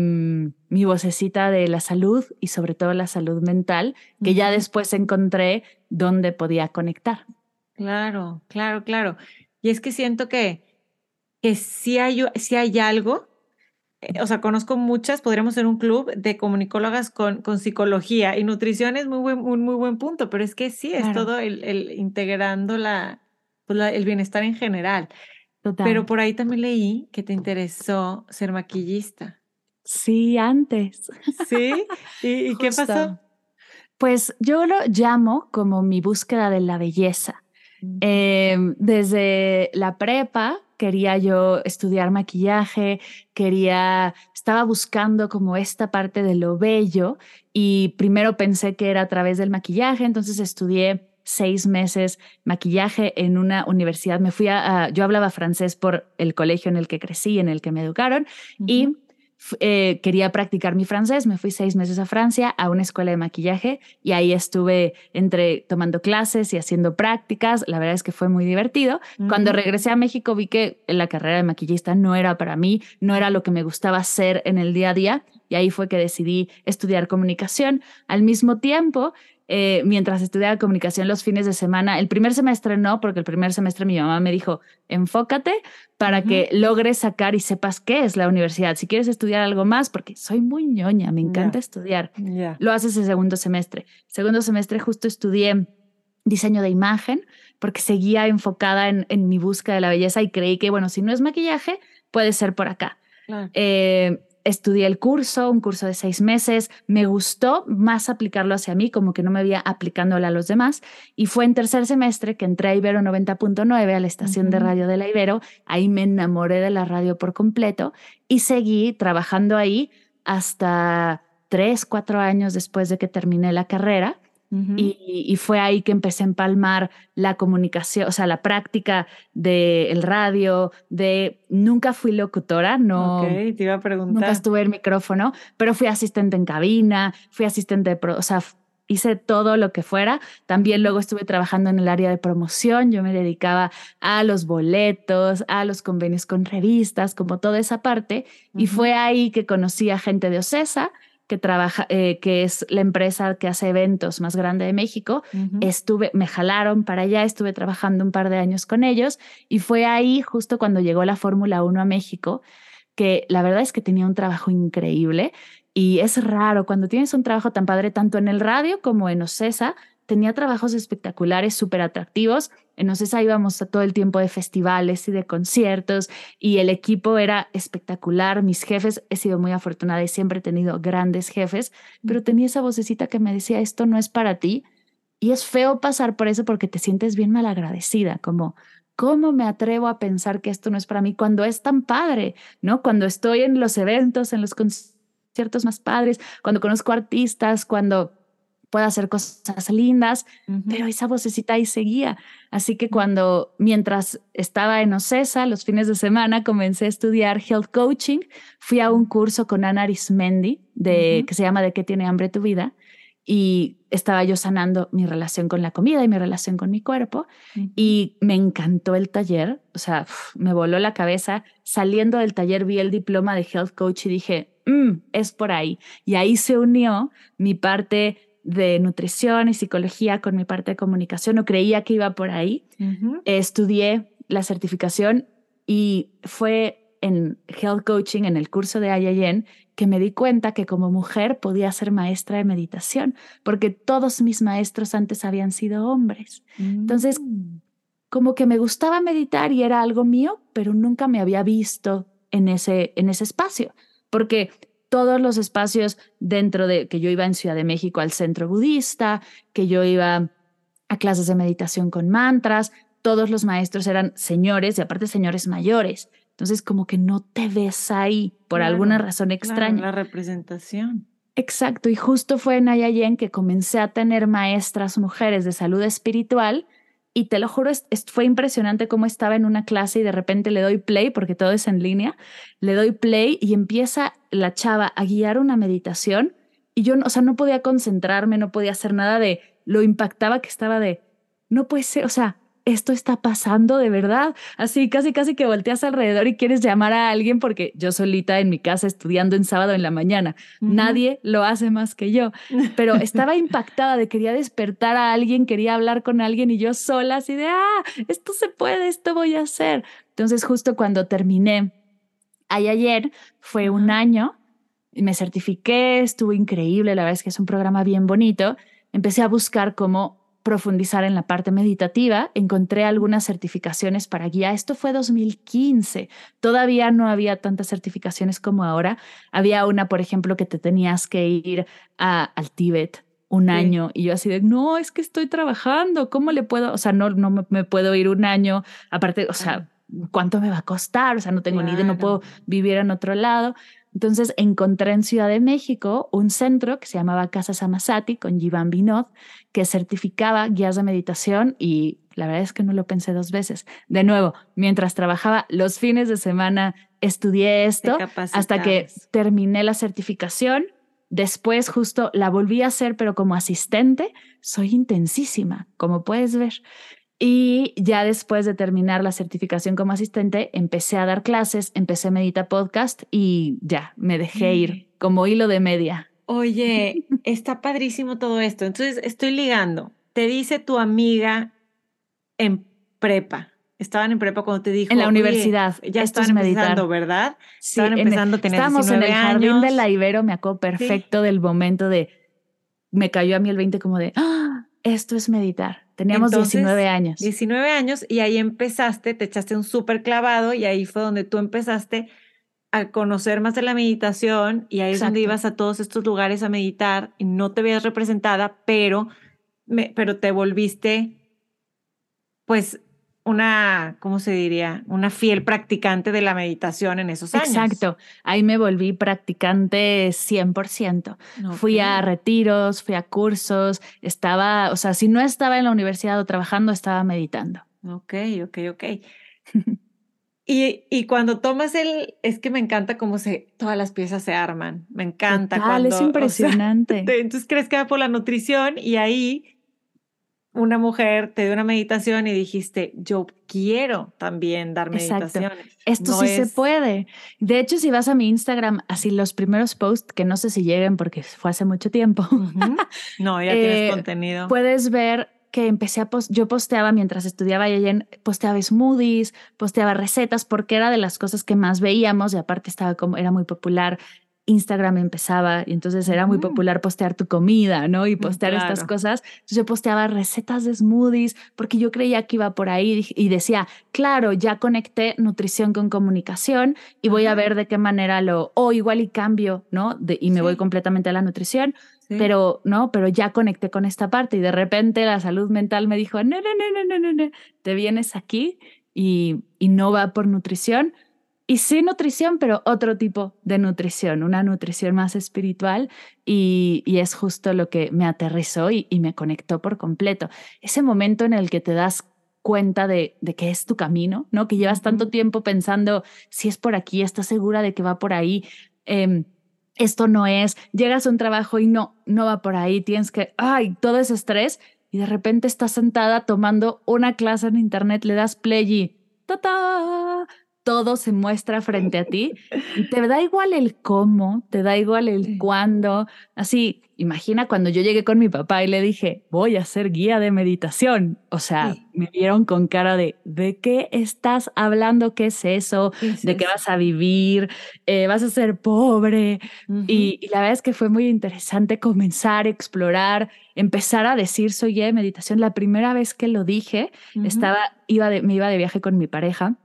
mi vocecita de la salud y sobre todo la salud mental, que ya después encontré dónde podía conectar. Claro, claro, claro. Y es que siento que, que si hay, si hay algo, eh, o sea, conozco muchas, podríamos ser un club de comunicólogas con, con psicología y nutrición es muy buen, un muy buen punto, pero es que sí, es todo el, el integrando pues la, el bienestar en general. Total. Pero por ahí también leí que te interesó ser maquillista. Sí, antes. ¿Sí? [laughs] ¿Y, qué pasó? Pues yo lo llamo como mi búsqueda de la belleza. Em, desde la prepa quería yo estudiar maquillaje, quería, estaba buscando como esta parte de lo bello y primero pensé que era a través del maquillaje, entonces estudié seis meses maquillaje en una universidad. Me fui a, yo hablaba francés por el colegio en el que crecí, en el que me educaron y eh, quería practicar mi francés, me fui seis meses a Francia a una escuela de maquillaje y ahí estuve entre tomando clases y haciendo prácticas. La verdad es que fue muy divertido. Cuando regresé a México vi que la carrera de maquillista no era para mí, no era lo que me gustaba hacer en el día a día y ahí fue que decidí estudiar comunicación. Al mismo tiempo, eh, mientras estudiaba comunicación los fines de semana. El primer semestre no, porque el primer semestre mi mamá me dijo, enfócate para que logres sacar y sepas qué es la universidad. Si quieres estudiar algo más, porque soy muy ñoña, me encanta estudiar, lo haces el segundo semestre. Segundo semestre justo estudié diseño de imagen, porque seguía enfocada en, en mi búsqueda de la belleza y creí que, bueno, si no es maquillaje, puede ser por acá. Eh, estudié el curso, un curso de seis meses, me gustó más aplicarlo hacia mí, como que no me había aplicándolo a los demás, y fue en tercer semestre que entré a Ibero 90.9, a la estación de radio de la Ibero, ahí me enamoré de la radio por completo y seguí trabajando ahí hasta tres, cuatro años después de que terminé la carrera y, fue ahí que empecé a empalmar la comunicación, o sea, la práctica del radio, de nunca fui locutora, no. te iba a preguntar. Nunca estuve en micrófono, pero fui asistente en cabina, fui asistente de, pro, o sea, hice todo lo que fuera. También luego estuve trabajando en el área de promoción, yo me dedicaba a los boletos, a los convenios con revistas, como toda esa parte, y fue ahí que conocí a gente de Ocesa que trabaja, eh, que es la empresa que hace eventos más grande de México. Estuve, me jalaron para allá, estuve trabajando un par de años con ellos y fue ahí justo cuando llegó la Fórmula 1 a México, que la verdad es que tenía un trabajo increíble y es raro cuando tienes un trabajo tan padre tanto en el radio como en OCESA, tenía trabajos espectaculares, súper atractivos. En Ocesa íbamos a todo el tiempo de festivales y de conciertos y el equipo era espectacular. Mis jefes, he sido muy afortunada y siempre he tenido grandes jefes, pero tenía esa vocecita que me decía, esto no es para ti. Y es feo pasar por eso porque te sientes bien malagradecida, como, ¿cómo me atrevo a pensar que esto no es para mí cuando es tan padre? ¿No? Cuando estoy en los eventos, en los conciertos más padres, cuando conozco artistas, cuando pueda hacer cosas lindas, pero esa vocecita ahí seguía. Así que cuando, mientras estaba en Ocesa, los fines de semana, comencé a estudiar health coaching, fui a un curso con Ana Arismendi, de, que se llama ¿De qué tiene hambre tu vida? Y estaba yo sanando mi relación con la comida y mi relación con mi cuerpo. Y me encantó el taller, o sea, me voló la cabeza. Saliendo del taller vi el diploma de health coach y dije, mm, es por ahí. Y ahí se unió mi parte de nutrición y psicología con mi parte de comunicación, no creía que iba por ahí. Estudié la certificación y fue en health coaching, en el curso de IIN, que me di cuenta que como mujer podía ser maestra de meditación, porque todos mis maestros antes habían sido hombres. Entonces, mm. como que me gustaba meditar y era algo mío, pero nunca me había visto en ese, en ese espacio, porque todos los espacios dentro de que yo iba en Ciudad de México al centro budista, que yo iba a clases de meditación con mantras, todos los maestros eran señores y aparte señores mayores. Entonces como que no te ves ahí por alguna razón extraña. la representación. Exacto, y justo fue en Ayayen que comencé a tener maestras mujeres de salud espiritual y te lo juro, fue impresionante cómo estaba en una clase y de repente le doy play, porque todo es en línea, le doy play y empieza la chava a guiar una meditación y yo, o sea, no podía concentrarme, no podía hacer nada de, lo impactaba que estaba de, no puede ser, o sea, esto está pasando de verdad. Así casi, casi que volteas alrededor y quieres llamar a alguien porque yo solita en mi casa estudiando en sábado en la mañana. Nadie lo hace más que yo. Pero [laughs] estaba impactada de quería despertar a alguien, quería hablar con alguien y yo sola así de, ah, esto se puede, esto voy a hacer. Entonces justo cuando terminé, ayer fue un año me certifiqué, estuvo increíble, la verdad es que es un programa bien bonito. Empecé a buscar cómo profundizar en la parte meditativa, encontré algunas certificaciones para guía. Esto fue 2015. Todavía no había tantas certificaciones como ahora. Había una, por ejemplo, que te tenías que ir al Tíbet un año y yo así de, no, es que estoy trabajando, ¿cómo le puedo? O sea, no, no me, puedo ir un año, aparte, o sea, ¿cuánto me va a costar? O sea, no tengo ni idea, no puedo vivir en otro lado. Entonces encontré en Ciudad de México un centro que se llamaba Casa Samasati con Jivan Binod, que certificaba guías de meditación y la verdad es que no lo pensé dos veces. De nuevo, mientras trabajaba los fines de semana, estudié esto hasta que terminé la certificación. Después justo la volví a hacer, pero como asistente, soy intensísima, como puedes ver. Y ya después de terminar la certificación como asistente, empecé a dar clases, empecé a meditar podcast y ya, me dejé ir como hilo de media. Oye, [laughs] está padrísimo todo esto. Entonces, estoy ligando. Te dice tu amiga en prepa. Estaban en prepa cuando te dijo. En la universidad. Ya estaban empezando, ¿verdad? Sí, estaban empezando a tener Estábamos en el jardín de la Ibero, me acuerdo perfecto del momento de. Me cayó a mí el 20 como de. ¡Ah! Esto es meditar. Teníamos Entonces, 19 años. 19 años y ahí empezaste, te echaste un súper clavado y ahí fue donde tú empezaste a conocer más de la meditación y ahí es donde ibas a todos estos lugares a meditar y no te veías representada, pero, me, pero te volviste pues una, ¿cómo se diría? Una fiel practicante de la meditación en esos años. Exacto. Ahí me volví practicante 100%. Fui a retiros, fui a cursos, estaba, o sea, si no estaba en la universidad o trabajando, estaba meditando. Ok, ok, ok. [laughs] Y, y cuando tomas el, es que me encanta cómo se, todas las piezas se arman. Me encanta Total, cuando. es o sea, [laughs] impresionante. te- entonces crees que va por la nutrición y ahí una mujer te dio una meditación y dijiste, yo quiero también dar Exacto. meditaciones. Esto No sí se puede. De hecho, si vas a mi Instagram, así los primeros posts, que no sé si lleguen porque fue hace mucho tiempo. No, [laughs] ya Eh, tienes contenido. puedes ver que empecé a post yo posteaba mientras estudiaba y en posteaba smoothies, posteaba recetas porque era de las cosas que más veíamos y aparte estaba como era muy popular. Instagram empezaba y entonces era muy Ujú. popular postear tu comida, ¿no? Y postear estas cosas. Entonces yo posteaba recetas de smoothies porque yo creía que iba por ahí y decía, claro, ya conecté nutrición con comunicación y voy a ver de qué manera lo, o igual y cambio, ¿no? De- y me voy completamente a la nutrición Sí. pero no, pero ya conecté con esta parte y de repente la salud mental me dijo, no, no, no, no, no, no, no, te vienes aquí y, y no va por nutrición. Y sí nutrición, pero otro tipo de nutrición, una nutrición más espiritual y, y es justo lo que me aterrizó y, y me conectó por completo. Ese momento en el que te das cuenta de, de que es tu camino, ¿no? Que llevas tanto tiempo pensando si es por aquí, estás segura de que va por ahí. em, esto no es, llegas a un trabajo y no, no va por ahí, tienes que, ay, todo ese estrés y de repente estás sentada tomando una clase en internet, le das play y ta ta, todo se muestra frente a ti y te [laughs] da igual el cómo, te da igual el cuándo, así, imagina cuando yo llegué con mi papá y le dije, voy a ser guía de meditación, o sea, Sí. me vieron con cara de, ¿de qué estás hablando? ¿Qué es eso? ¿Qué es ¿De qué vas a vivir? Eh, ¿Vas a ser pobre? Y, y la verdad es que fue muy interesante comenzar a explorar, empezar a decir soy guía de meditación. La primera vez que lo dije, estaba, iba de, me iba de viaje con mi pareja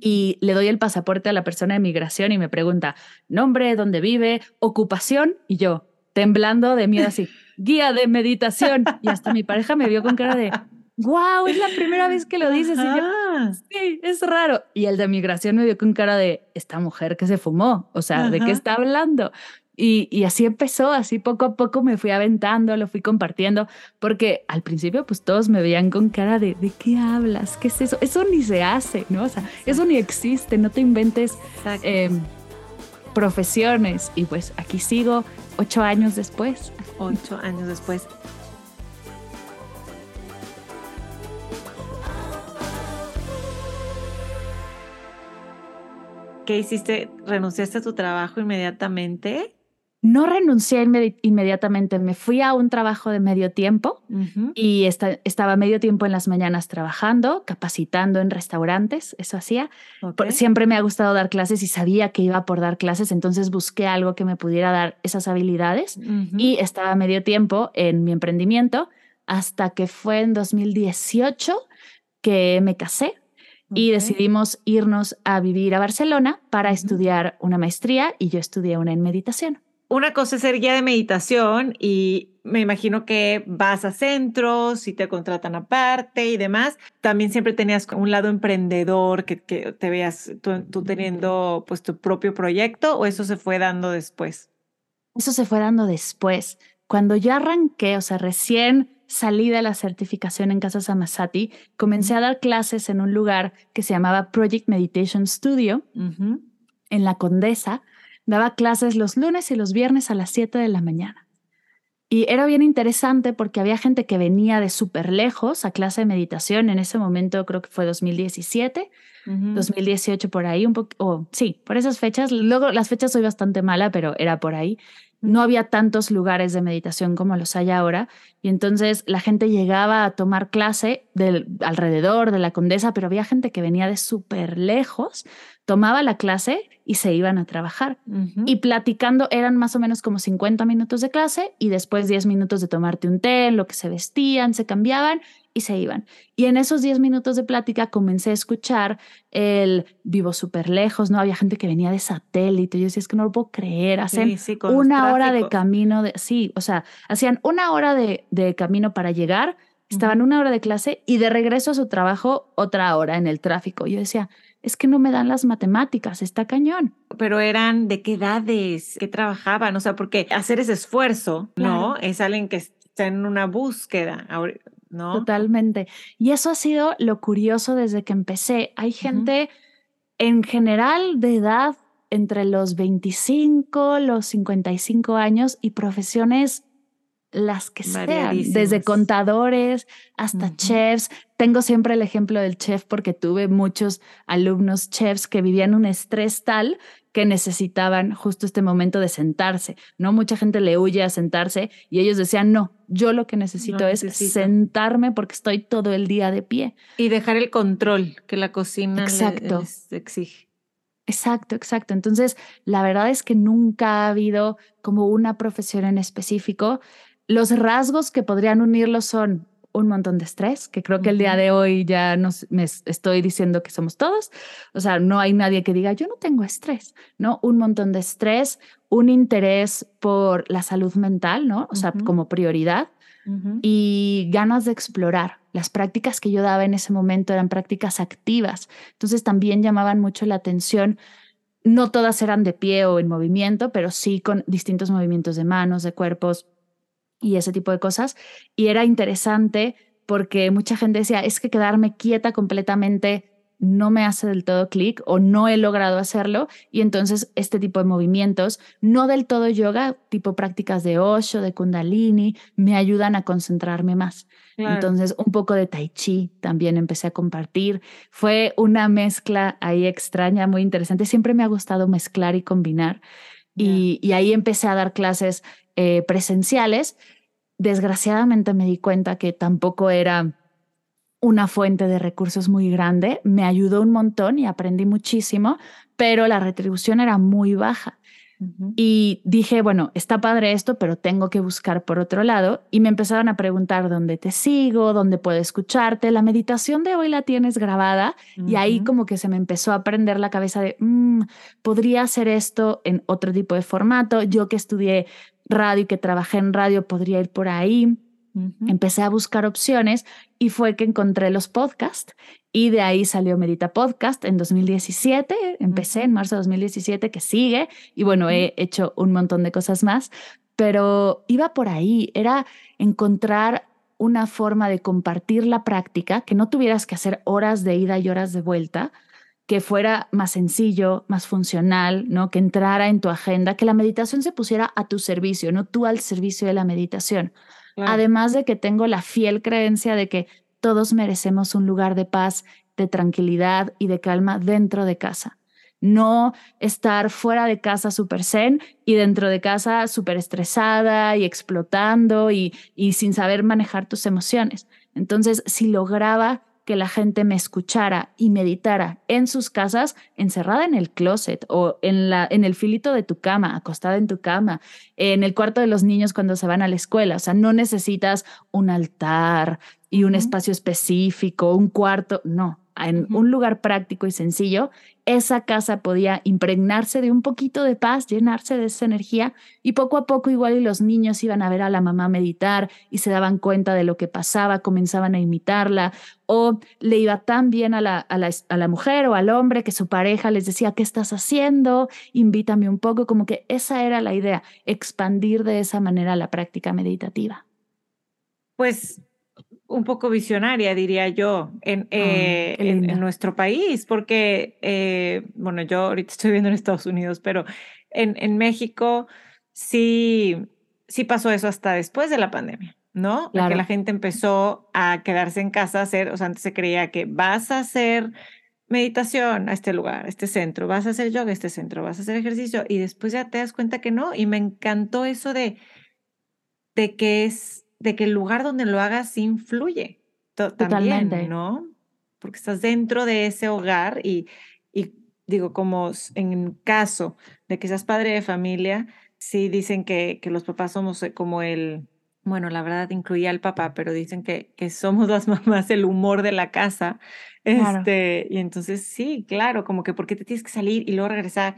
Y le doy el pasaporte a la persona de migración y me pregunta nombre, dónde vive, ocupación y yo temblando de miedo así, [laughs] guía de meditación. Y hasta mi pareja me vio con cara de, wow, es la primera vez que lo dices. Y yo, sí, es raro. Y el de migración me vio con cara de esta mujer que se fumó, o sea, ¿de qué está hablando? Y, y así empezó, así poco a poco me fui aventando, lo fui compartiendo, porque al principio pues todos me veían con cara de, ¿de qué hablas? ¿Qué es eso? Eso ni se hace, ¿no? O sea, eso ni existe, no te inventes eh, profesiones. Y pues aquí sigo ocho años después. Ocho años después. ¿Qué hiciste? ¿Renunciaste a tu trabajo inmediatamente? No renuncié inmedi- inmediatamente, me fui a un trabajo de medio tiempo y esta- estaba medio tiempo en las mañanas trabajando, capacitando en restaurantes, eso hacía. Siempre me ha gustado dar clases y sabía que iba por dar clases, entonces busqué algo que me pudiera dar esas habilidades y estaba medio tiempo en mi emprendimiento hasta que fue en 2018 que me casé y decidimos irnos a vivir a Barcelona para estudiar una maestría y yo estudié una en meditación. Una cosa es ser guía de meditación y me imagino que vas a centros y te contratan aparte y demás. También siempre tenías un lado emprendedor que, que te veas tú, tú teniendo pues tu propio proyecto o eso se fue dando después. Eso se fue dando después. Cuando ya arranqué, o sea, recién salí de la certificación en Casa Samasati, comencé a dar clases en un lugar que se llamaba Project Meditation Studio en la Condesa. Daba clases los lunes y los viernes a las 7 de la mañana. Y era bien interesante porque había gente que venía de súper lejos a clase de meditación. En ese momento creo que fue 2017, Ujú. 2018 por ahí, un poco, o sí, por esas fechas. Luego las fechas soy bastante mala, pero era por ahí. No había tantos lugares de meditación como los hay ahora. Y entonces la gente llegaba a tomar clase del, alrededor de la condesa, pero había gente que venía de súper lejos, tomaba la clase y se iban a trabajar. Y platicando eran más o menos como 50 minutos de clase y después 10 minutos de tomarte un té, lo que se vestían, se cambiaban y se iban. Y en esos 10 minutos de plática comencé a escuchar el vivo súper lejos, ¿no? Había gente que venía de satélite. Yo decía, es que no lo puedo creer. Hacen una hora de camino de, sí, o sea, hacían una hora de, de camino para llegar, estaban una hora de clase y de regreso a su trabajo otra hora en el tráfico. Yo decía, es que no me dan las matemáticas, está cañón. Pero eran de qué edades, qué trabajaban, o sea, porque hacer ese esfuerzo, ¿no? Es alguien que está en una búsqueda. Totalmente. Y eso ha sido lo curioso desde que empecé. Hay gente en general de edad entre los 25, los 55 años y profesiones las que sean, desde contadores hasta chefs. Tengo siempre el ejemplo del chef porque tuve muchos alumnos chefs que vivían un estrés tal que necesitaban justo este momento de sentarse. No mucha gente le huye a sentarse y ellos decían, no, yo lo que necesito es sentarme porque estoy todo el día de pie. Y dejar el control que la cocina exacto. exige. Exacto, exacto. Entonces, la verdad es que nunca ha habido como una profesión en específico. Los rasgos que podrían unirlos son un montón de estrés, que creo que el día de hoy ya nos, me estoy diciendo que somos todos. O sea, no hay nadie que diga, yo no tengo estrés, ¿no? Un montón de estrés, un interés por la salud mental, ¿no? O sea, como prioridad y ganas de explorar. Las prácticas que yo daba en ese momento eran prácticas activas, entonces también llamaban mucho la atención. No todas eran de pie o en movimiento, pero sí con distintos movimientos de manos, de cuerpos, y ese tipo de cosas. Y era interesante porque mucha gente decía, es que quedarme quieta completamente no me hace del todo clic o no he logrado hacerlo. Y entonces este tipo de movimientos, no del todo yoga, tipo prácticas de Osho, de Kundalini, me ayudan a concentrarme más. Entonces un poco de Tai Chi también empecé a compartir. Fue una mezcla ahí extraña, muy interesante. Siempre me ha gustado mezclar y combinar. Y, ahí empecé a dar clases eh, presenciales, desgraciadamente me di cuenta que tampoco era una fuente de recursos muy grande. Me ayudó un montón y aprendí muchísimo, pero la retribución era muy baja. Y dije, bueno, está padre esto, pero tengo que buscar por otro lado. Y me empezaron a preguntar dónde te sigo, dónde puedo escucharte. La meditación de hoy la tienes grabada y ahí como que se me empezó a prender la cabeza de, mm, podría hacer esto en otro tipo de formato. Yo que estudié radio y que trabajé en radio podría ir por ahí. Empecé a buscar opciones y fue que encontré los podcasts y de ahí salió Medita Podcast en 2017. Empecé en marzo de 2017, que sigue. Y bueno, he hecho un montón de cosas más, pero iba por ahí. Era encontrar una forma de compartir la práctica, que no tuvieras que hacer horas de ida y horas de vuelta, que fuera más sencillo, más funcional, ¿no? Que entrara en tu agenda, que la meditación se pusiera a tu servicio, no tú al servicio de la meditación. Además de que tengo la fiel creencia de que todos merecemos un lugar de paz, de tranquilidad y de calma dentro de casa. No estar fuera de casa súper zen y dentro de casa súper estresada y explotando y, y sin saber manejar tus emociones. Entonces, si lograba que la gente me escuchara y meditara en sus casas, encerrada en el closet o en, la, en el filito de tu cama, acostada en tu cama, en el cuarto de los niños cuando se van a la escuela. O sea, no necesitas un altar y un espacio específico, un cuarto, no en un lugar práctico y sencillo, esa casa podía impregnarse de un poquito de paz, llenarse de esa energía y poco a poco igual y los niños iban a ver a la mamá meditar y se daban cuenta de lo que pasaba, comenzaban a imitarla o le iba tan bien a la, a la, a la mujer o al hombre que su pareja les decía, ¿qué estás haciendo? Invítame un poco, como que esa era la idea, expandir de esa manera la práctica meditativa. Pues un poco visionaria, diría yo, en, eh, en, nuestro país, porque, eh, bueno, yo ahorita estoy viviendo en Estados Unidos, pero en, en México sí, sí pasó eso hasta después de la pandemia, ¿no? Que la gente empezó a quedarse en casa, a hacer, o sea, antes se creía que vas a hacer meditación a este lugar, a este centro, vas a hacer yoga a este centro, vas a hacer ejercicio y después ya te das cuenta que no. Y me encantó eso de, de que es, de que el lugar donde lo hagas influye Totalmente. también, ¿no? Porque estás dentro de ese hogar y, y digo, como en caso de que seas padre de familia, sí dicen que, que los papás somos eh, como el, bueno, la verdad incluía al papá, pero dicen que, que somos las [laughs] mamás el humor de la casa. Este, y entonces sí, claro, como que por qué te tienes que salir y luego regresar,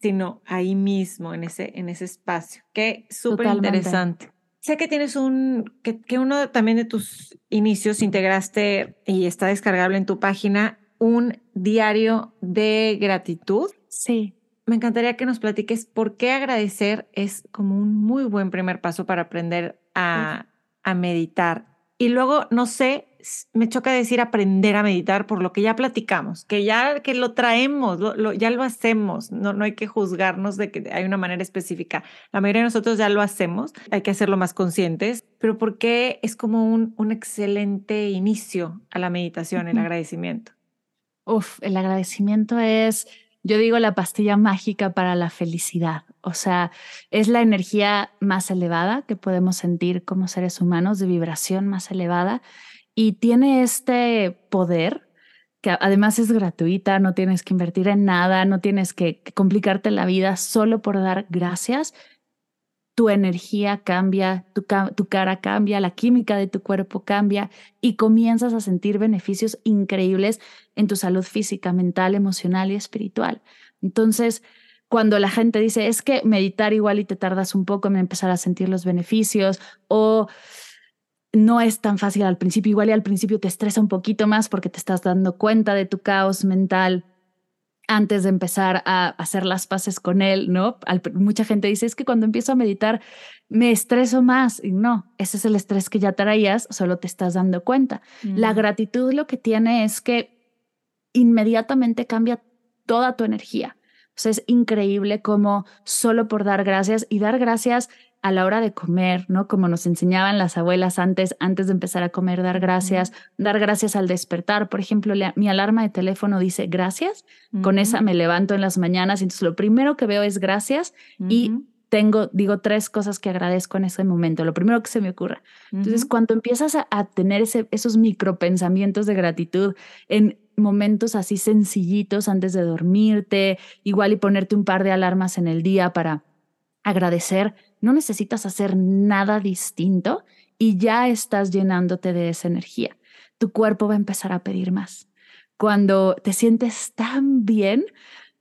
sino ahí mismo, en ese, en ese espacio. Qué súper interesante. Sé que tienes un, que, que uno también de tus inicios integraste y está descargable en tu página, un diario de gratitud. Sí me encantaría que nos platiques por qué agradecer es como un muy buen primer paso para aprender a, meditar. Y luego, no sé, me choca decir aprender a meditar por lo que ya platicamos, que ya que lo traemos, ya lo hacemos, no, no hay que juzgarnos de que hay una manera específica. La mayoría de nosotros ya lo hacemos, hay que hacerlo más conscientes, pero ¿por qué es como un, un excelente inicio a la meditación, el agradecimiento? Uf, el agradecimiento es yo digo la pastilla mágica para la felicidad. O sea, es la energía más elevada que podemos sentir como seres humanos, de vibración más elevada, y tiene este poder que además es gratuita, no tienes que invertir en nada, no tienes que, complicarte la vida solo por dar gracias tu energía cambia, tu, cara cambia, la química de tu cuerpo cambia y comienzas a sentir beneficios increíbles en tu salud física, mental, emocional y espiritual. Entonces, cuando la gente dice, es que meditar igual y te tardas un poco en empezar a sentir los beneficios o no es tan fácil al principio, igual y al principio te estresa un poquito más porque te estás dando cuenta de tu caos mental antes de empezar a hacer las paces con él, ¿no? mucha gente dice, es que cuando empiezo a meditar me estreso más. Y no, ese es el estrés que ya traías, solo te estás dando cuenta. La mm. gratitud lo que tiene es que inmediatamente cambia toda tu energía. O sea, es increíble cómo solo por dar gracias y dar gracias a la hora de comer, ¿no? Como nos enseñaban las abuelas antes, antes de empezar a comer, dar gracias, dar gracias al despertar. Por ejemplo, mi alarma de teléfono dice gracias, con esa me levanto en las mañanas, entonces lo primero que veo es gracias y tengo, digo, tres cosas que agradezco en ese momento, lo primero que se me ocurra. Entonces, cuando empiezas a, a tener ese, esos micropensamientos de gratitud en momentos así sencillitos antes de dormirte, igual y ponerte un par de alarmas en el día para agradecer, no necesitas hacer nada distinto y ya estás llenándote de esa energía. Tu cuerpo va a empezar a pedir más. Cuando te sientes tan bien,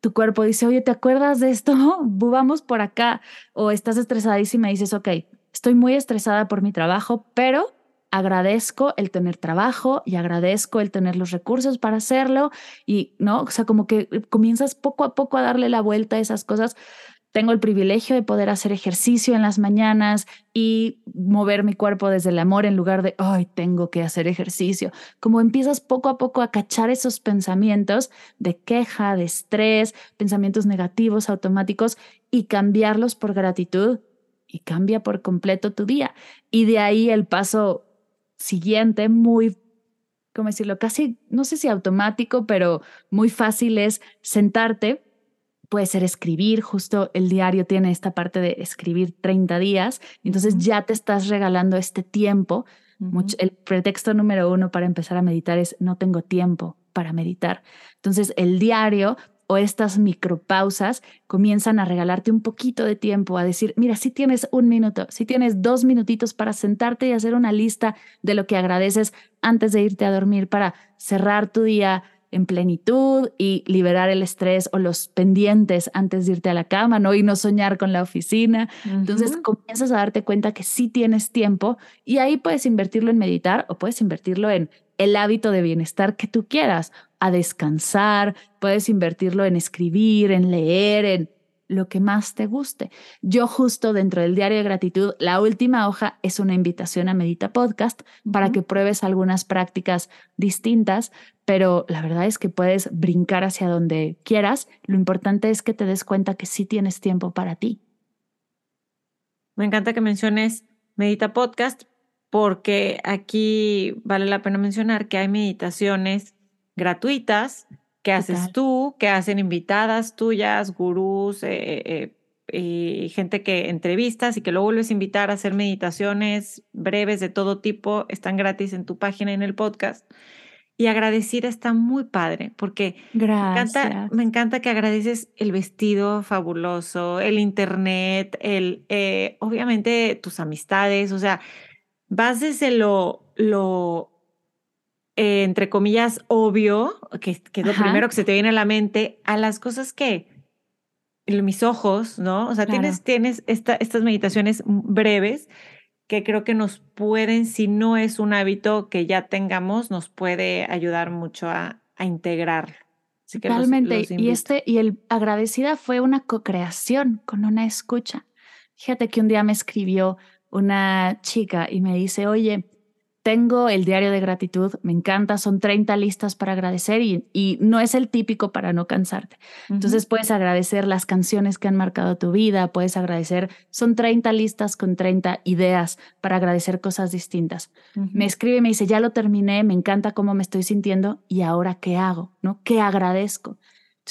tu cuerpo dice, oye, ¿te acuerdas de esto? [laughs] Vamos por acá. O estás estresadísima y dices, ok, estoy muy estresada por mi trabajo, pero agradezco el tener trabajo y agradezco el tener los recursos para hacerlo. Y, ¿no? O sea, como que comienzas poco a poco a darle la vuelta a esas cosas tengo el privilegio de poder hacer ejercicio en las mañanas y mover mi cuerpo desde el amor en lugar de, ay, tengo que hacer ejercicio. Como empiezas poco a poco a cachar esos pensamientos de queja, de estrés, pensamientos negativos automáticos y cambiarlos por gratitud y cambia por completo tu día. Y de ahí el paso siguiente, muy, ¿cómo decirlo? Casi, no sé si automático, pero muy fácil es sentarte puede ser escribir, justo el diario tiene esta parte de escribir 30 días, entonces ya te estás regalando este tiempo. el pretexto número uno para empezar a meditar es no tengo tiempo para meditar. Entonces el diario o estas micropausas comienzan a regalarte un poquito de tiempo, a decir, mira, si tienes un minuto, si tienes dos minutitos para sentarte y hacer una lista de lo que agradeces antes de irte a dormir para cerrar tu día, en plenitud y liberar el estrés o los pendientes antes de irte a la cama, ¿no? Y no soñar con la oficina. Entonces comienzas a darte cuenta que sí tienes tiempo y ahí puedes invertirlo en meditar o puedes invertirlo en el hábito de bienestar que tú quieras, a descansar, puedes invertirlo en escribir, en leer, en lo que más te guste. Yo justo dentro del diario de gratitud, la última hoja es una invitación a Medita Podcast para que pruebes algunas prácticas distintas, pero la verdad es que puedes brincar hacia donde quieras. Lo importante es que te des cuenta que sí tienes tiempo para ti. Me encanta que menciones Medita Podcast porque aquí vale la pena mencionar que hay meditaciones gratuitas ¿Qué haces tú? ¿Qué hacen invitadas tuyas, gurús, eh, eh, gente que entrevistas y que luego vuelves a invitar a hacer meditaciones breves de todo tipo? Están gratis en tu página en el podcast. Y agradecer está muy padre porque Me, encanta, me encanta que agradeces el vestido fabuloso, el internet, el, eh, obviamente tus amistades, o sea, vas desde lo, lo eh, entre comillas, obvio, que, que es lo primero que se te viene a la mente, a las cosas que mis ojos, ¿no? O sea, tienes, tienes esta, estas meditaciones breves que creo que nos pueden, si no es un hábito que ya tengamos, nos puede ayudar mucho a, a. Totalmente. y este, y el agradecida fue una co-creación con una escucha. Fíjate que un día me escribió una chica y me dice, oye, tengo el diario de gratitud, me encanta, son 30 listas para agradecer y, y no es el típico para no cansarte. Entonces puedes agradecer las canciones que han marcado tu vida, puedes agradecer, son 30 listas con 30 ideas para agradecer cosas distintas. Me escribe y me dice, ya lo terminé, me encanta cómo me estoy sintiendo y ahora qué hago, ¿no? ¿Qué agradezco?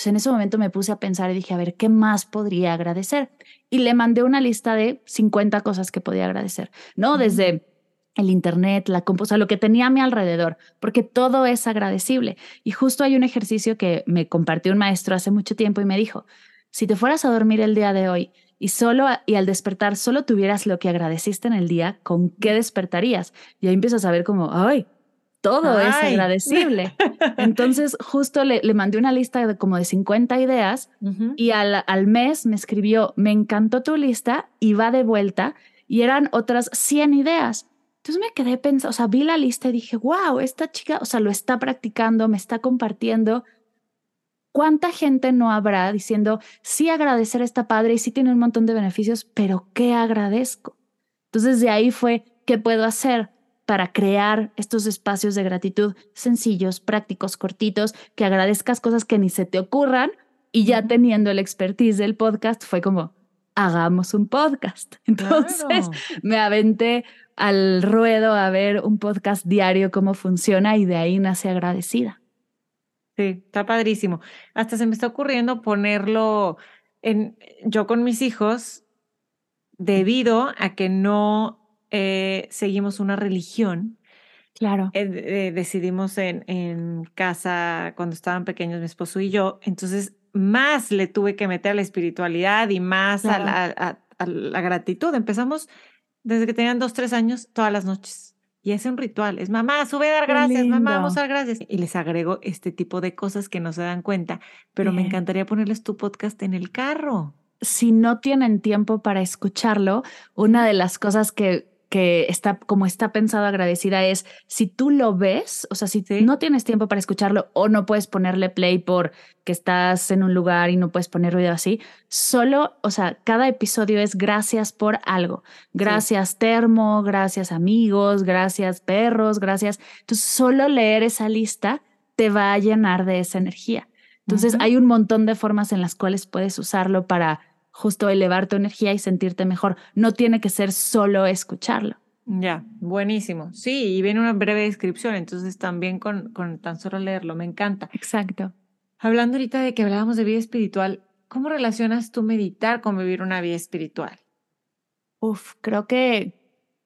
Entonces en ese momento me puse a pensar y dije, a ver, ¿qué más podría agradecer? Y le mandé una lista de 50 cosas que podía agradecer, ¿no? Desde el internet, la composta, lo que tenía a mi alrededor, porque todo es agradecible. Y justo hay un ejercicio que me compartió un maestro hace mucho tiempo y me dijo, si te fueras a dormir el día de hoy y solo y al despertar solo tuvieras lo que agradeciste en el día, ¿con qué despertarías? Y ahí empiezas a ver como, ay, todo es agradecible. [laughs] Entonces, justo le, le, mandé una lista de como de 50 ideas y al, al mes me escribió, me encantó tu lista y va de vuelta y eran otras 100 ideas. Entonces me quedé pensando, o sea, vi la lista y dije, wow, esta chica, o sea, lo está practicando, me está compartiendo. ¿Cuánta gente no habrá diciendo, sí agradecer está padre y sí tiene un montón de beneficios, pero ¿qué agradezco? Entonces de ahí fue, ¿qué puedo hacer para crear estos espacios de gratitud sencillos, prácticos, cortitos, que agradezcas cosas que ni se te ocurran? Y ya teniendo el expertise del podcast, fue como, hagamos un podcast. [laughs] Entonces me aventé al ruedo a ver un podcast diario cómo funciona y de ahí nace agradecida. Sí, está padrísimo. Hasta se me está ocurriendo ponerlo en yo con mis hijos debido a que no eh, seguimos una religión. Claro. Eh, decidimos en, en casa cuando estaban pequeños mi esposo y yo, entonces más le tuve que meter a la espiritualidad y más a, la, a, la, gratitud. Empezamos desde que tenían dos, tres años, todas las noches. Y es un ritual, es mamá, sube a dar gracias, mamá, vamos a dar gracias. Y les agrego este tipo de cosas que no se dan cuenta, pero me encantaría ponerles tu podcast en el carro. Si no tienen tiempo para escucharlo, una de las cosas que que está como está pensado agradecida es si tú lo ves, o sea, si no tienes tiempo para escucharlo o no puedes ponerle play por que estás en un lugar y no puedes poner ruido así, solo, o sea, cada episodio es gracias por algo. Gracias termo, gracias amigos, gracias perros, gracias. Entonces, solo leer esa lista te va a llenar de esa energía. Entonces, hay un montón de formas en las cuales puedes usarlo para justo elevar tu energía y sentirte mejor. No tiene que ser solo escucharlo. Ya, buenísimo. Sí, y viene una breve descripción, entonces también con, con tan solo leerlo, me encanta. Exacto. Hablando ahorita de que hablábamos de vida espiritual, ¿cómo relacionas tú meditar con vivir una vida espiritual? Uf, creo que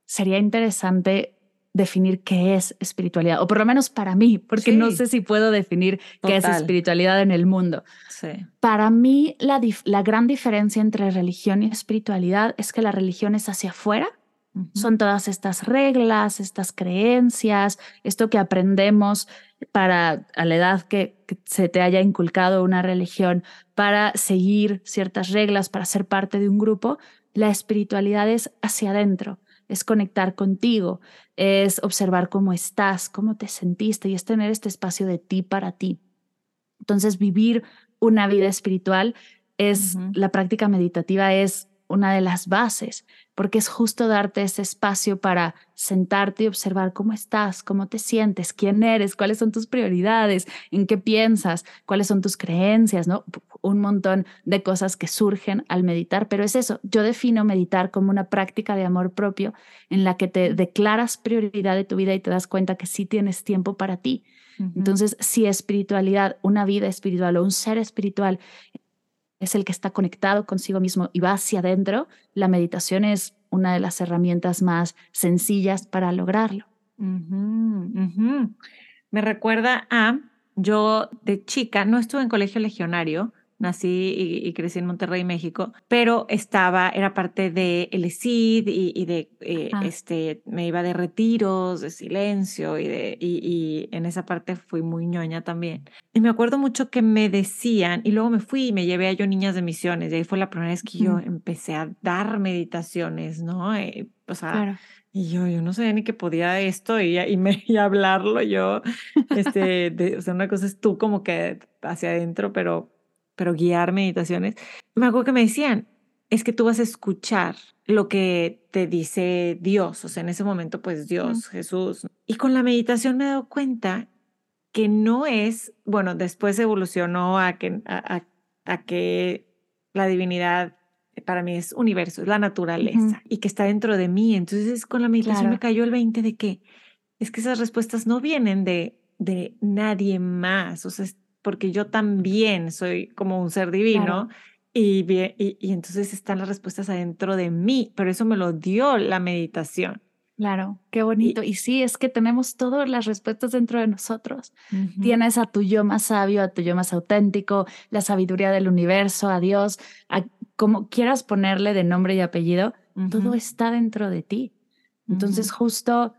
sería interesante definir qué es espiritualidad, o por lo menos para mí, porque no sé si puedo definir qué es espiritualidad en el mundo. Sí. Para mí, la, la, gran diferencia entre religión y espiritualidad es que la religión es hacia afuera. Son todas estas reglas, estas creencias, esto que aprendemos para a la edad que, que se te haya inculcado una religión, para seguir ciertas reglas, para ser parte de un grupo. La espiritualidad es hacia adentro, es conectar contigo, es observar cómo estás, cómo te sentiste y es tener este espacio de ti para ti. Entonces, vivir una vida espiritual es, la práctica meditativa es una de las bases, porque es justo darte ese espacio para sentarte y observar cómo estás, cómo te sientes, quién eres, cuáles son tus prioridades, en qué piensas, cuáles son tus creencias, ¿no? Un montón de cosas que surgen al meditar, pero es eso, yo defino meditar como una práctica de amor propio en la que te declaras prioridad de tu vida y te das cuenta que sí tienes tiempo para ti Entonces, si espiritualidad, una vida espiritual o un ser espiritual es el que está conectado consigo mismo y va hacia adentro, la meditación es una de las herramientas más sencillas para lograrlo. Me recuerda a, yo de chica, no estuve en colegio legionario, nací y, crecí en Monterrey, México, pero estaba, era parte de el ESID y, de, eh, este, me iba de retiros, de silencio y, de, y, en esa parte fui muy ñoña también. Y me acuerdo mucho que me decían, y luego me fui y me llevé a yo niñas de misiones, y ahí fue la primera vez que yo empecé a dar meditaciones, ¿no? Eh, o sea, Y yo, yo no sabía ni que podía esto y, y, me, y hablarlo yo. Este, de, o sea, una cosa es tú como que hacia adentro, pero pero guiar meditaciones, me acuerdo que me decían, es que tú vas a escuchar lo que te dice Dios, o sea, en ese momento, pues Dios, Jesús. Y con la meditación me he dado cuenta que no es, bueno, después evolucionó a que, a, que la divinidad para mí es universo, es la naturaleza y que está dentro de mí. Entonces con la meditación me cayó el 20 de que es que esas respuestas no vienen de, de nadie más, o sea, porque yo también soy como un ser divino. Y, y, y, entonces están las respuestas adentro de mí, pero eso me lo dio la meditación. Claro, qué bonito. Y, sí, es que tenemos todas las respuestas dentro de nosotros. Tienes a tu yo más sabio, a tu yo más auténtico, la sabiduría del universo, a Dios, a como quieras ponerle de nombre y apellido, todo está dentro de ti. Entonces, justo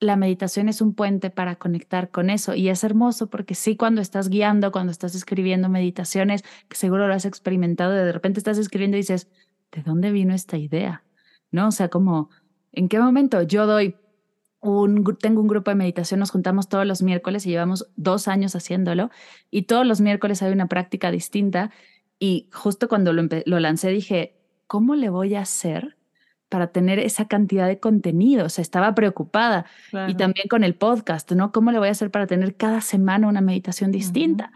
la meditación es un puente para conectar con eso y es hermoso porque sí cuando estás guiando, cuando estás escribiendo meditaciones, que seguro lo has experimentado, de repente estás escribiendo y dices, ¿de dónde vino esta idea? ¿No? O sea, como, ¿en qué momento yo doy un, tengo un grupo de meditación, nos juntamos todos los miércoles y llevamos dos años haciéndolo y todos los miércoles hay una práctica distinta y justo cuando lo, lo lancé dije, ¿cómo le voy a hacer para tener esa cantidad de contenido. O sea, estaba preocupada. Y también con el podcast, ¿no? ¿Cómo le voy a hacer para tener cada semana una meditación distinta?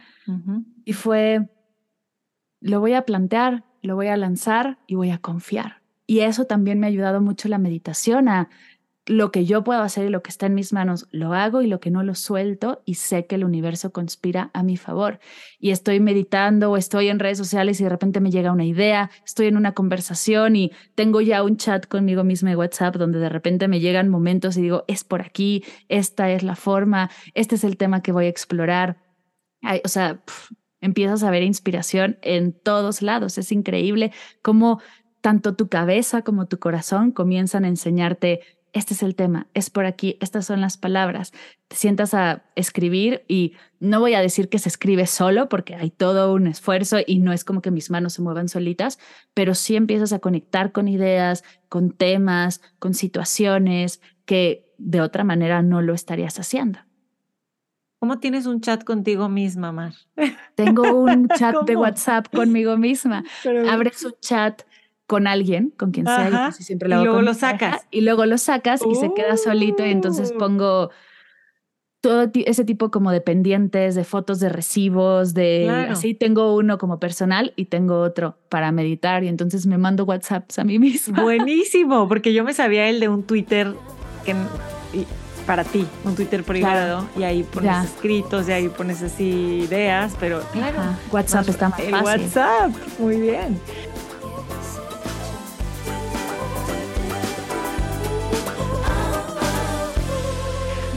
Y fue, lo voy a plantear, lo voy a lanzar y voy a confiar. Y eso también me ha ayudado mucho la meditación a lo que yo puedo hacer y lo que está en mis manos lo hago y lo que no lo suelto y sé que el universo conspira a mi favor. Y estoy meditando o estoy en redes sociales y de repente me llega una idea, estoy en una conversación y tengo ya un chat conmigo mismo en WhatsApp donde de repente me llegan momentos y digo, es por aquí, esta es la forma, este es el tema que voy a explorar. o sea, empiezas a ver inspiración en todos lados. Es increíble cómo tanto tu cabeza como tu corazón comienzan a enseñarte este es el tema, es por aquí, estas son las palabras. Te sientas a escribir y no voy a decir que se escribe solo porque hay todo un esfuerzo y no es como que mis manos se muevan solitas, pero sí empiezas a conectar con ideas, con temas, con situaciones que de otra manera no lo estarías haciendo. ¿Cómo tienes un chat contigo misma, Mar? Tengo un [laughs] chat de WhatsApp conmigo misma. Abres un chat con alguien, con quien sea, y, siempre lo y luego lo sacas. y luego lo sacas y se queda solito y entonces uh. pongo todo ese tipo como de pendientes, de fotos de recibos, de así tengo uno como personal y tengo otro para meditar y entonces me mando WhatsApps a mí misma. Buenísimo, [laughs] porque yo me sabía el de un Twitter que para ti, un Twitter privado y ahí pones escritos y ahí pones así ideas, pero claro, WhatsApp está más fácil. WhatsApp, muy bien.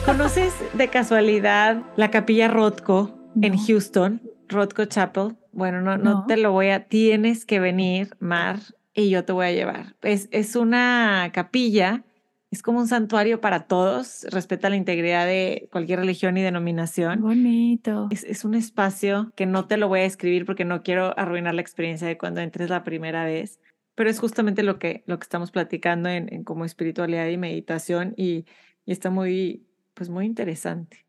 ¿Conoces de casualidad la capilla Rothko en Houston, Rothko Chapel? Bueno, no, no, te lo voy a, tienes que venir, Mar, y yo te voy a llevar. Es, es una capilla, es como un santuario para todos, respeta la integridad de cualquier religión y denominación. Bonito. Es, es un espacio que no te lo voy a escribir porque no quiero arruinar la experiencia de cuando entres la primera vez, pero es justamente lo que, lo que estamos platicando en, en como espiritualidad y meditación y, y está muy, pues muy interesante.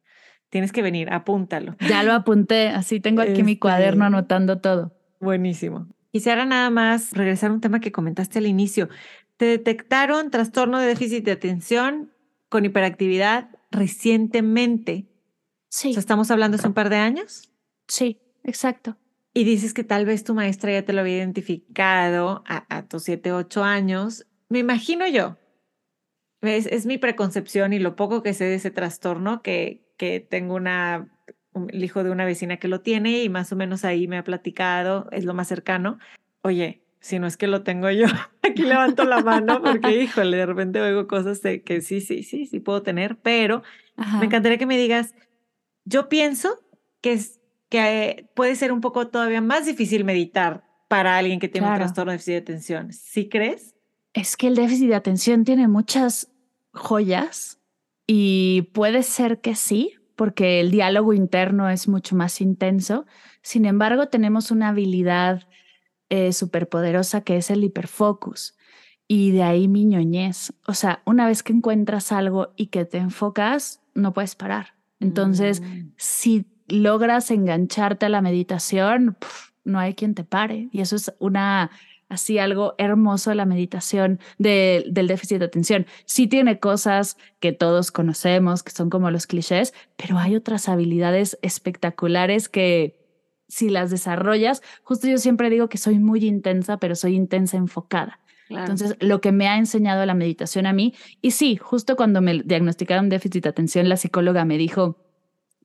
Tienes que venir, apúntalo. Ya lo apunté, así tengo aquí mi cuaderno este, anotando todo. Buenísimo. Quisiera nada más regresar a un tema que comentaste al inicio. ¿Te detectaron trastorno de déficit de atención con hiperactividad recientemente? Sí. ¿Estamos hablando hace un par de años? Sí, exacto. Y dices que tal vez tu maestra ya te lo había identificado a, a tus siete, ocho años. Me imagino yo, es, mi preconcepción y lo poco que sé de ese trastorno, que, que tengo una, el hijo de una vecina que lo tiene y más o menos ahí me ha platicado, es lo más cercano. Oye, si no es que lo tengo yo, [laughs] aquí levanto la mano porque, [laughs] híjole, de repente oigo cosas de que sí, sí, sí, sí puedo tener, pero me encantaría que me digas, yo pienso que, es, que puede ser un poco todavía más difícil meditar para alguien que tiene un trastorno de déficit de atención. ¿Sí crees? Es que el déficit de atención tiene muchas joyas y puede ser que sí, porque el diálogo interno es mucho más intenso. Sin embargo, tenemos una habilidad eh, superpoderosa que es el hiperfocus. Y de ahí mi ñoñez. O sea, una vez que encuentras algo y que te enfocas, no puedes parar. Entonces, mm. si logras engancharte a la meditación, no hay quien te pare. Y eso es una, así algo hermoso de la meditación del déficit de atención. Sí tiene cosas que todos conocemos, que son como los clichés, pero hay otras habilidades espectaculares que si las desarrollas, justo yo siempre digo que soy muy intensa, pero soy intensa enfocada. Entonces, lo que me ha enseñado la meditación a mí, y sí, justo cuando me diagnosticaron déficit de atención, la psicóloga me dijo,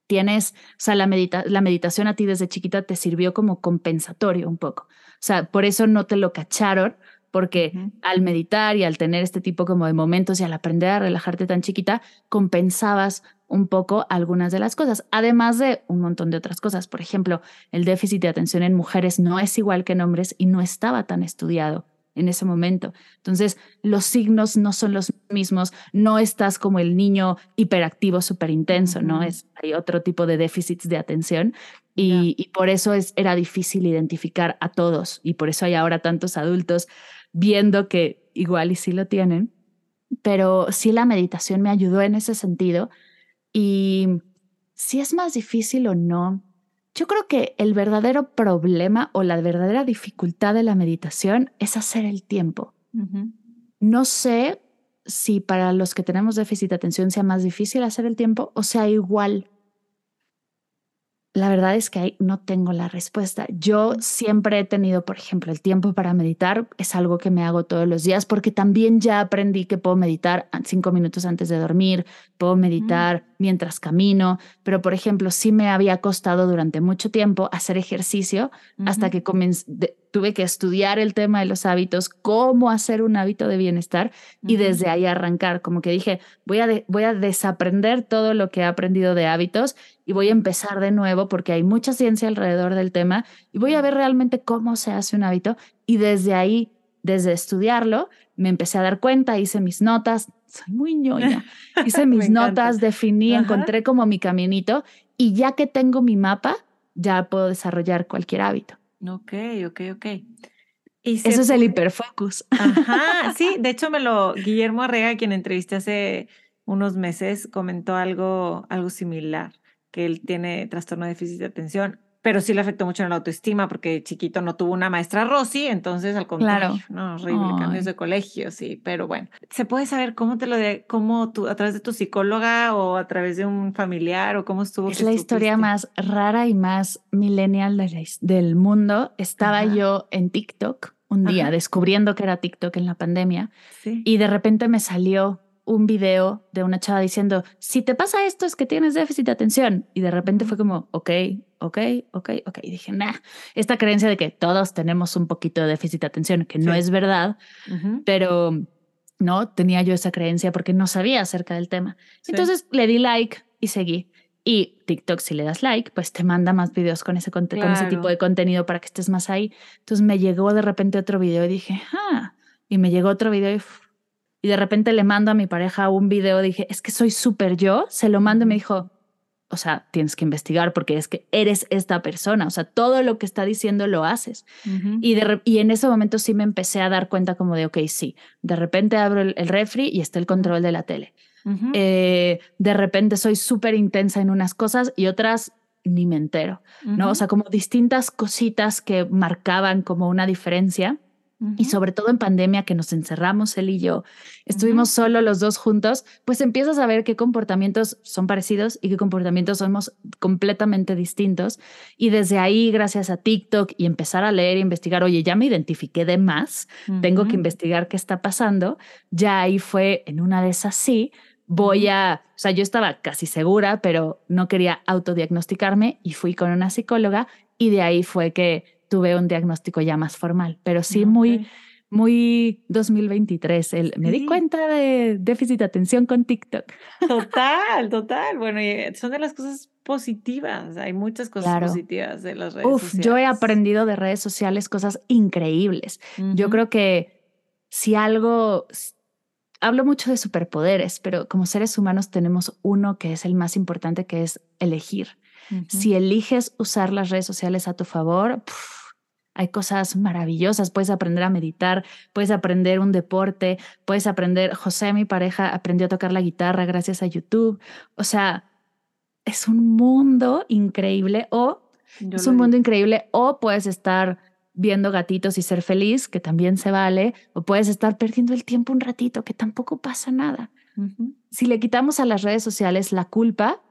tienes, o sea, la, medita la meditación a ti desde chiquita te sirvió como compensatorio un poco. O sea, por eso no te lo cacharon, porque al meditar y al tener este tipo como de momentos y al aprender a relajarte tan chiquita, compensabas un poco algunas de las cosas, además de un montón de otras cosas. Por ejemplo, el déficit de atención en mujeres no es igual que en hombres y no estaba tan estudiado en ese momento. Entonces, los signos no son los mismos, no estás como el niño hiperactivo, súper intenso, ¿no? Es, hay otro tipo de déficits de atención y, y, por eso es, era difícil identificar a todos y por eso hay ahora tantos adultos viendo que igual y sí lo tienen, pero sí la meditación me ayudó en ese sentido y si es más difícil o no, yo creo que el verdadero problema o la verdadera dificultad de la meditación es hacer el tiempo. No sé si para los que tenemos déficit de atención sea más difícil hacer el tiempo o sea igual. La verdad es que ahí no tengo la respuesta. Yo siempre he tenido, por ejemplo, el tiempo para meditar. Es algo que me hago todos los días porque también ya aprendí que puedo meditar cinco minutos antes de dormir, puedo meditar mientras camino, pero por ejemplo, sí me había costado durante mucho tiempo hacer ejercicio hasta que tuve que estudiar el tema de los hábitos, cómo hacer un hábito de bienestar y desde ahí arrancar, como que dije, voy a, voy a desaprender todo lo que he aprendido de hábitos y voy a empezar de nuevo porque hay mucha ciencia alrededor del tema y voy a ver realmente cómo se hace un hábito y desde ahí, desde estudiarlo, me empecé a dar cuenta, hice mis notas, soy muy ñoña. [laughs] Hice mis notas, definí, encontré como mi caminito y ya que tengo mi mapa, ya puedo desarrollar cualquier hábito. Ok, ok, ok. Y Eso es el hiperfocus. Ajá, [laughs] sí, de hecho me lo, Guillermo Arrega, quien entrevisté hace unos meses, comentó algo, algo similar, que él tiene trastorno de déficit de atención pero sí le afectó mucho en la autoestima porque chiquito no tuvo una maestra Rosy, entonces al contrario, no, horrible, cambios de colegio, sí, pero bueno, ¿se puede saber cómo te lo de, cómo tú, a través de tu psicóloga o a través de un familiar o cómo estuvo? Es la historia más rara y más millennial del mundo. Estaba yo en TikTok un día descubriendo que era TikTok en la pandemia y de repente me salió un video de una chava diciendo, si te pasa esto es que tienes déficit de atención. Y de repente fue como, ok, ok, ok, ok. Y dije, nah, esta creencia de que todos tenemos un poquito de déficit de atención, que no es verdad, pero no tenía yo esa creencia porque no sabía acerca del tema. Entonces le di like y seguí. Y TikTok, si le das like, pues te manda más videos con ese, con ese tipo de contenido para que estés más ahí. Entonces me llegó de repente otro video y dije, ah, y me llegó otro video y y de repente le mando a mi pareja un video, dije, es que soy súper yo, se lo mando y me dijo, o sea, tienes que investigar porque es que eres esta persona, o sea, todo lo que está diciendo lo haces. y, de, y en ese momento sí me empecé a dar cuenta como de, ok, sí, de repente abro el, refri y está el control de la tele. Eh, de repente soy súper intensa en unas cosas y otras ni me entero, ¿no? O sea, como distintas cositas que marcaban como una diferencia. Y sobre todo en pandemia que nos encerramos él y yo, estuvimos solo los dos juntos, pues empiezas a ver qué comportamientos son parecidos y qué comportamientos somos completamente distintos. Y desde ahí, gracias a TikTok y empezar a leer e investigar, oye, ya me identifiqué de más, tengo que investigar qué está pasando, ya ahí fue en una de esas sí, voy a, o sea, yo estaba casi segura, pero no quería autodiagnosticarme y fui con una psicóloga y de ahí fue que tuve un diagnóstico ya más formal, pero sí muy muy 2023. El, Me di cuenta de déficit de atención con TikTok. Total, total. Bueno, y son de las cosas positivas. Hay muchas cosas positivas de las redes Uf, Yo he aprendido de redes sociales cosas increíbles. Yo creo que si algo, hablo mucho de superpoderes, pero como seres humanos tenemos uno que es el más importante, que es elegir. Si eliges usar las redes sociales a tu favor, hay cosas maravillosas. Puedes aprender a meditar, puedes aprender un deporte, puedes aprender. José, mi pareja, aprendió a tocar la guitarra gracias a YouTube. O sea, es un mundo increíble o es un mundo increíble o puedes estar viendo gatitos y ser feliz, que también se vale, o puedes estar perdiendo el tiempo un ratito, que tampoco pasa nada. Si le quitamos a las redes sociales la culpa,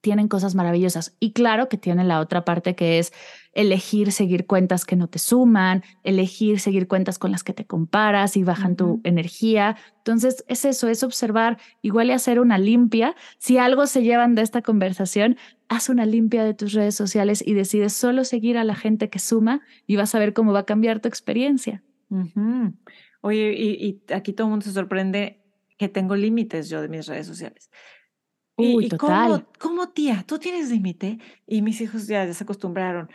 tienen cosas maravillosas. Y claro que tienen la otra parte que es elegir seguir cuentas que no te suman, elegir seguir cuentas con las que te comparas y bajan tu energía. Entonces, es eso, es observar, igual y hacer una limpia. Si algo se llevan de esta conversación, haz una limpia de tus redes sociales y decides solo seguir a la gente que suma y vas a ver cómo va a cambiar tu experiencia. Oye, y, aquí todo el mundo se sorprende que tengo límites yo de mis redes sociales. Uy, total. ¿cómo, tía? ¿Tú tienes límite? Y mis hijos ya, ya se acostumbraron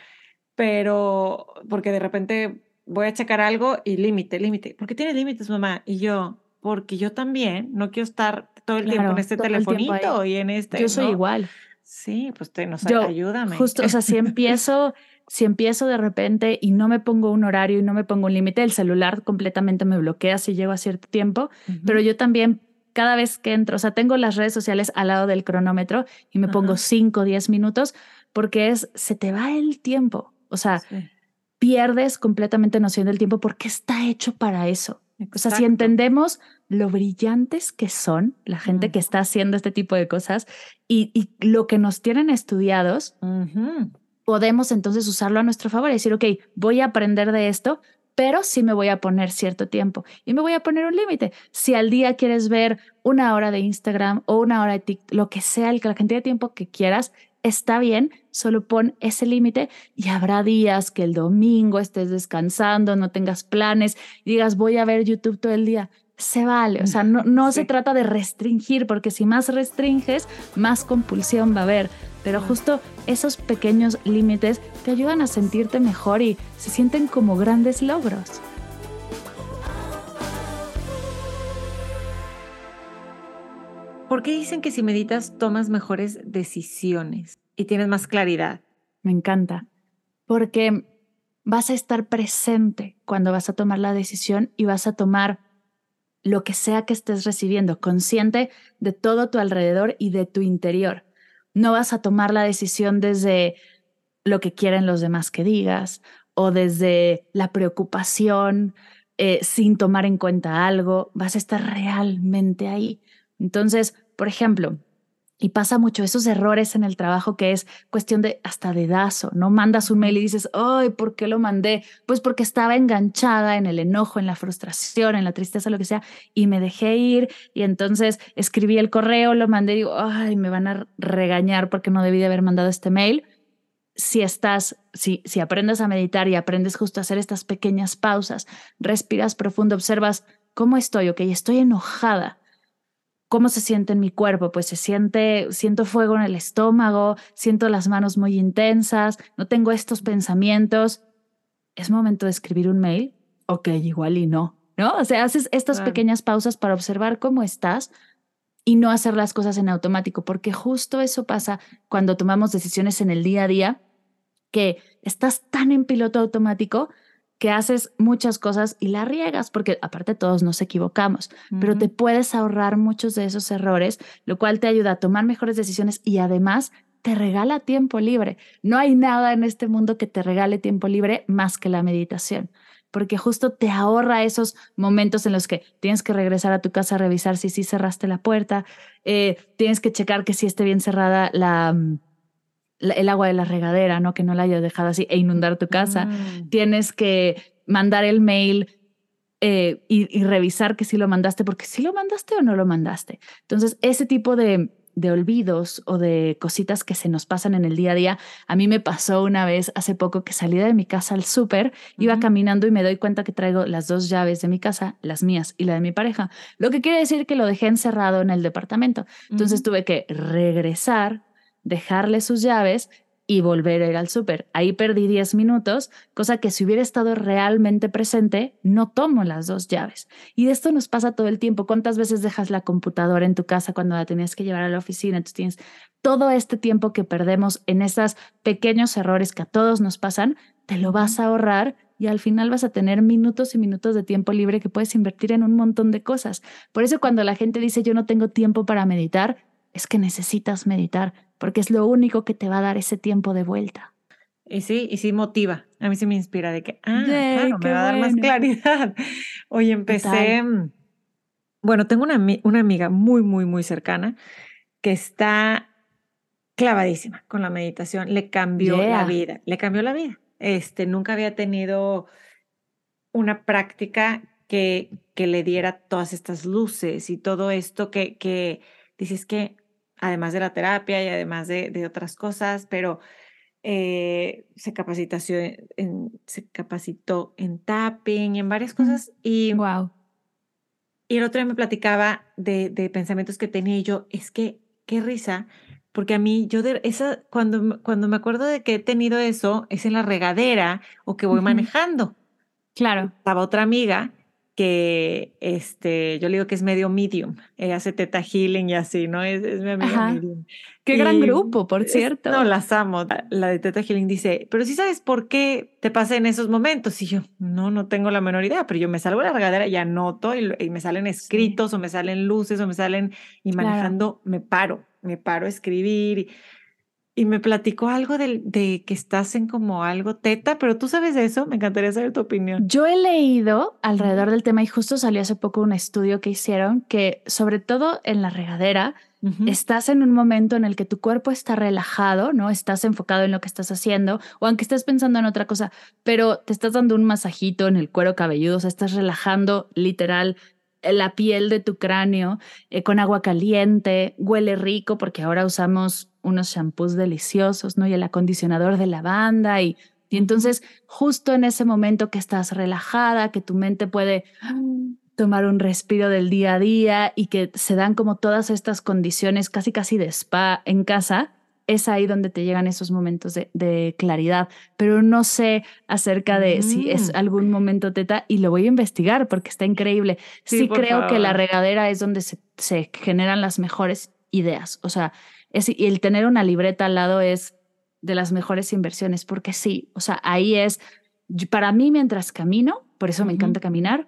pero porque de repente voy a checar algo y límite, límite. ¿Por qué tienes límites, mamá? Y yo, porque yo también no quiero estar todo el tiempo en este telefonito y en este. Yo soy igual. Sí, pues te, nos yo, ayúdame. Justo, o sea, si [laughs] empiezo, si empiezo de repente y no me pongo un horario y no me pongo un límite, el celular completamente me bloquea si llego a cierto tiempo, pero yo también cada vez que entro, o sea, tengo las redes sociales al lado del cronómetro y me pongo 5 o 10 minutos porque es, se te va el tiempo. O sea, pierdes completamente noción del tiempo porque está hecho para eso. O sea, si entendemos lo brillantes que son la gente que está haciendo este tipo de cosas y, lo que nos tienen estudiados, podemos entonces usarlo a nuestro favor y decir, ok, voy a aprender de esto, pero sí me voy a poner cierto tiempo y me voy a poner un límite. Si al día quieres ver una hora de Instagram o una hora de TikTok, lo que sea, la cantidad de tiempo que quieras, está bien, solo pon ese límite y habrá días que el domingo estés descansando, no tengas planes y digas voy a ver YouTube todo el día. Se vale, o sea, no, no se trata de restringir, porque si más restringes, más compulsión va a haber. Pero justo esos pequeños límites te ayudan a sentirte mejor y se sienten como grandes logros. ¿Por qué dicen que si meditas tomas mejores decisiones y tienes más claridad? Me encanta, porque vas a estar presente cuando vas a tomar la decisión y vas a tomar lo que sea que estés recibiendo, consciente de todo tu alrededor y de tu interior. No vas a tomar la decisión desde lo que quieren los demás que digas o desde la preocupación eh, sin tomar en cuenta algo, vas a estar realmente ahí. Entonces, por ejemplo, y pasa mucho esos errores en el trabajo que es cuestión de hasta dedazo, ¿no? Mandas un mail y dices, ay, ¿por qué lo mandé? Pues porque estaba enganchada en el enojo, en la frustración, en la tristeza, lo que sea, y me dejé ir y entonces escribí el correo, lo mandé y digo, ay, me van a regañar porque no debí de haber mandado este mail. Si estás, si, si aprendes a meditar y aprendes justo a hacer estas pequeñas pausas, respiras profundo, observas cómo estoy, ok, estoy enojada ¿Cómo se siente en mi cuerpo? Pues se siente, siento fuego en el estómago, siento las manos muy intensas, no tengo estos pensamientos. ¿Es momento de escribir un mail? Ok, igual y no, ¿no? O sea, haces estas pequeñas pausas para observar cómo estás y no hacer las cosas en automático, porque justo eso pasa cuando tomamos decisiones en el día a día, que estás tan en piloto automático que haces muchas cosas y la riegas, porque aparte todos nos equivocamos, pero te puedes ahorrar muchos de esos errores, lo cual te ayuda a tomar mejores decisiones y además te regala tiempo libre. No hay nada en este mundo que te regale tiempo libre más que la meditación, porque justo te ahorra esos momentos en los que tienes que regresar a tu casa a revisar si sí cerraste la puerta, eh, tienes que checar que sí esté bien cerrada la mm, el agua de la regadera, ¿no? Que no la hayas dejado así e inundar tu casa. Mm. Tienes que mandar el mail eh, y, revisar que sí lo mandaste, porque sí lo mandaste o no lo mandaste. Entonces, ese tipo de, de olvidos o de cositas que se nos pasan en el día a día. A mí me pasó una vez hace poco que salí de mi casa al súper, iba caminando y me doy cuenta que traigo las dos llaves de mi casa, las mías y la de mi pareja, lo que quiere decir que lo dejé encerrado en el departamento. Entonces tuve que regresar, dejarle sus llaves y volver a ir al súper. Ahí perdí 10 minutos, cosa que si hubiera estado realmente presente, no tomo las dos llaves. Y de esto nos pasa todo el tiempo. ¿Cuántas veces dejas la computadora en tu casa cuando la tenías que llevar a la oficina? Entonces tienes todo este tiempo que perdemos en esos pequeños errores que a todos nos pasan, te lo vas a ahorrar y al final vas a tener minutos y minutos de tiempo libre que puedes invertir en un montón de cosas. Por eso cuando la gente dice yo no tengo tiempo para meditar, es que necesitas meditar porque es lo único que te va a dar ese tiempo de vuelta. Y sí, y sí motiva. A mí sí me inspira de que, ah, claro, me va a dar más claridad. [laughs] Hoy empecé, bueno, tengo una, una amiga muy, muy, muy cercana que está clavadísima con la meditación. Le cambió la vida, le cambió la vida. Este, nunca había tenido una práctica que, que le diera todas estas luces y todo esto que, que dices que además de la terapia y además de, otras cosas, pero eh, se, capacitó en, se capacitó en tapping y en varias cosas. Y, wow. y el otro día me platicaba de, pensamientos que tenía y yo, es que, qué risa, porque a mí, yo de esa, cuando, cuando me acuerdo de que he tenido eso, es en la regadera o que voy manejando. Claro. Estaba otra amiga que este, yo le digo que es medio medium, ella hace teta healing y así, ¿no? Es, es mi amiga medium. Qué gran grupo, por cierto. no, las amo. La de teta healing dice, pero sí sabes por qué te pasa en esos momentos. Y yo, no, no tengo la menor idea, pero yo me salgo de la regadera y anoto y, y me salen escritos o me salen luces o me salen y manejando me paro, me paro a escribir. Y, y me platicó algo de, de, que estás en como algo teta, pero tú sabes de eso, me encantaría saber tu opinión. Yo he leído alrededor del tema y justo salió hace poco un estudio que hicieron que sobre todo en la regadera estás en un momento en el que tu cuerpo está relajado, ¿no? Estás enfocado en lo que estás haciendo o aunque estés pensando en otra cosa, pero te estás dando un masajito en el cuero cabelludo, o sea, estás relajando literal la piel de tu cráneo eh, con agua caliente, huele rico porque ahora usamos unos shampoos deliciosos, ¿no? Y el acondicionador de lavanda y, y entonces justo en ese momento que estás relajada, que tu mente puede tomar un respiro del día a día y que se dan como todas estas condiciones casi casi de spa en casa, es ahí donde te llegan esos momentos de, claridad, pero no sé acerca de si es mm. algún momento teta y lo voy a investigar porque está increíble. Sí, creo que la regadera es donde se, se, generan las mejores ideas, o sea, es, y el tener una libreta al lado es de las mejores inversiones porque sí, o sea, ahí es, para mí mientras camino, por eso me encanta caminar,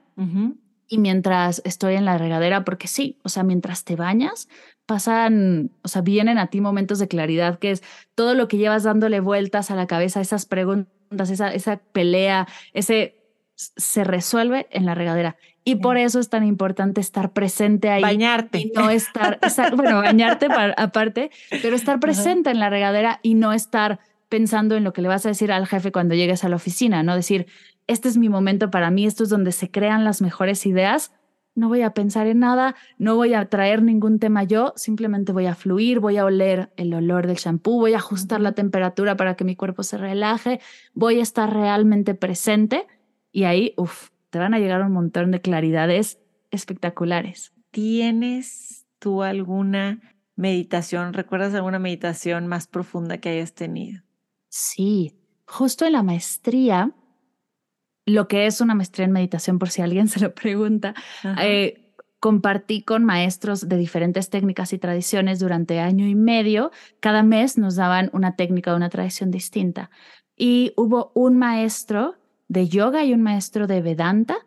y mientras estoy en la regadera, porque sí, o sea, mientras te bañas, pasan, o sea, vienen a ti momentos de claridad, que es todo lo que llevas dándole vueltas a la cabeza, esas preguntas, esa, esa pelea, ese se resuelve en la regadera. Y por eso es tan importante estar presente ahí. Bañarte. Y no estar, bueno, bañarte aparte, pero estar presente en la regadera y no estar pensando en lo que le vas a decir al jefe cuando llegues a la oficina, ¿no? Decir, este es mi momento para mí, esto es donde se crean las mejores ideas no voy a pensar en nada, no voy a traer ningún tema yo, simplemente voy a fluir, voy a oler el olor del shampoo, voy a ajustar la temperatura para que mi cuerpo se relaje, voy a estar realmente presente y ahí, uff, te van a llegar un montón de claridades espectaculares. ¿Tienes tú alguna meditación, recuerdas alguna meditación más profunda que hayas tenido? Sí, justo en la maestría lo que es una maestría en meditación, por si alguien [laughs] se lo pregunta. Eh, compartí con maestros de diferentes técnicas y tradiciones durante año y medio. Cada mes nos daban una técnica o una tradición distinta. Y hubo un maestro de yoga y un maestro de Vedanta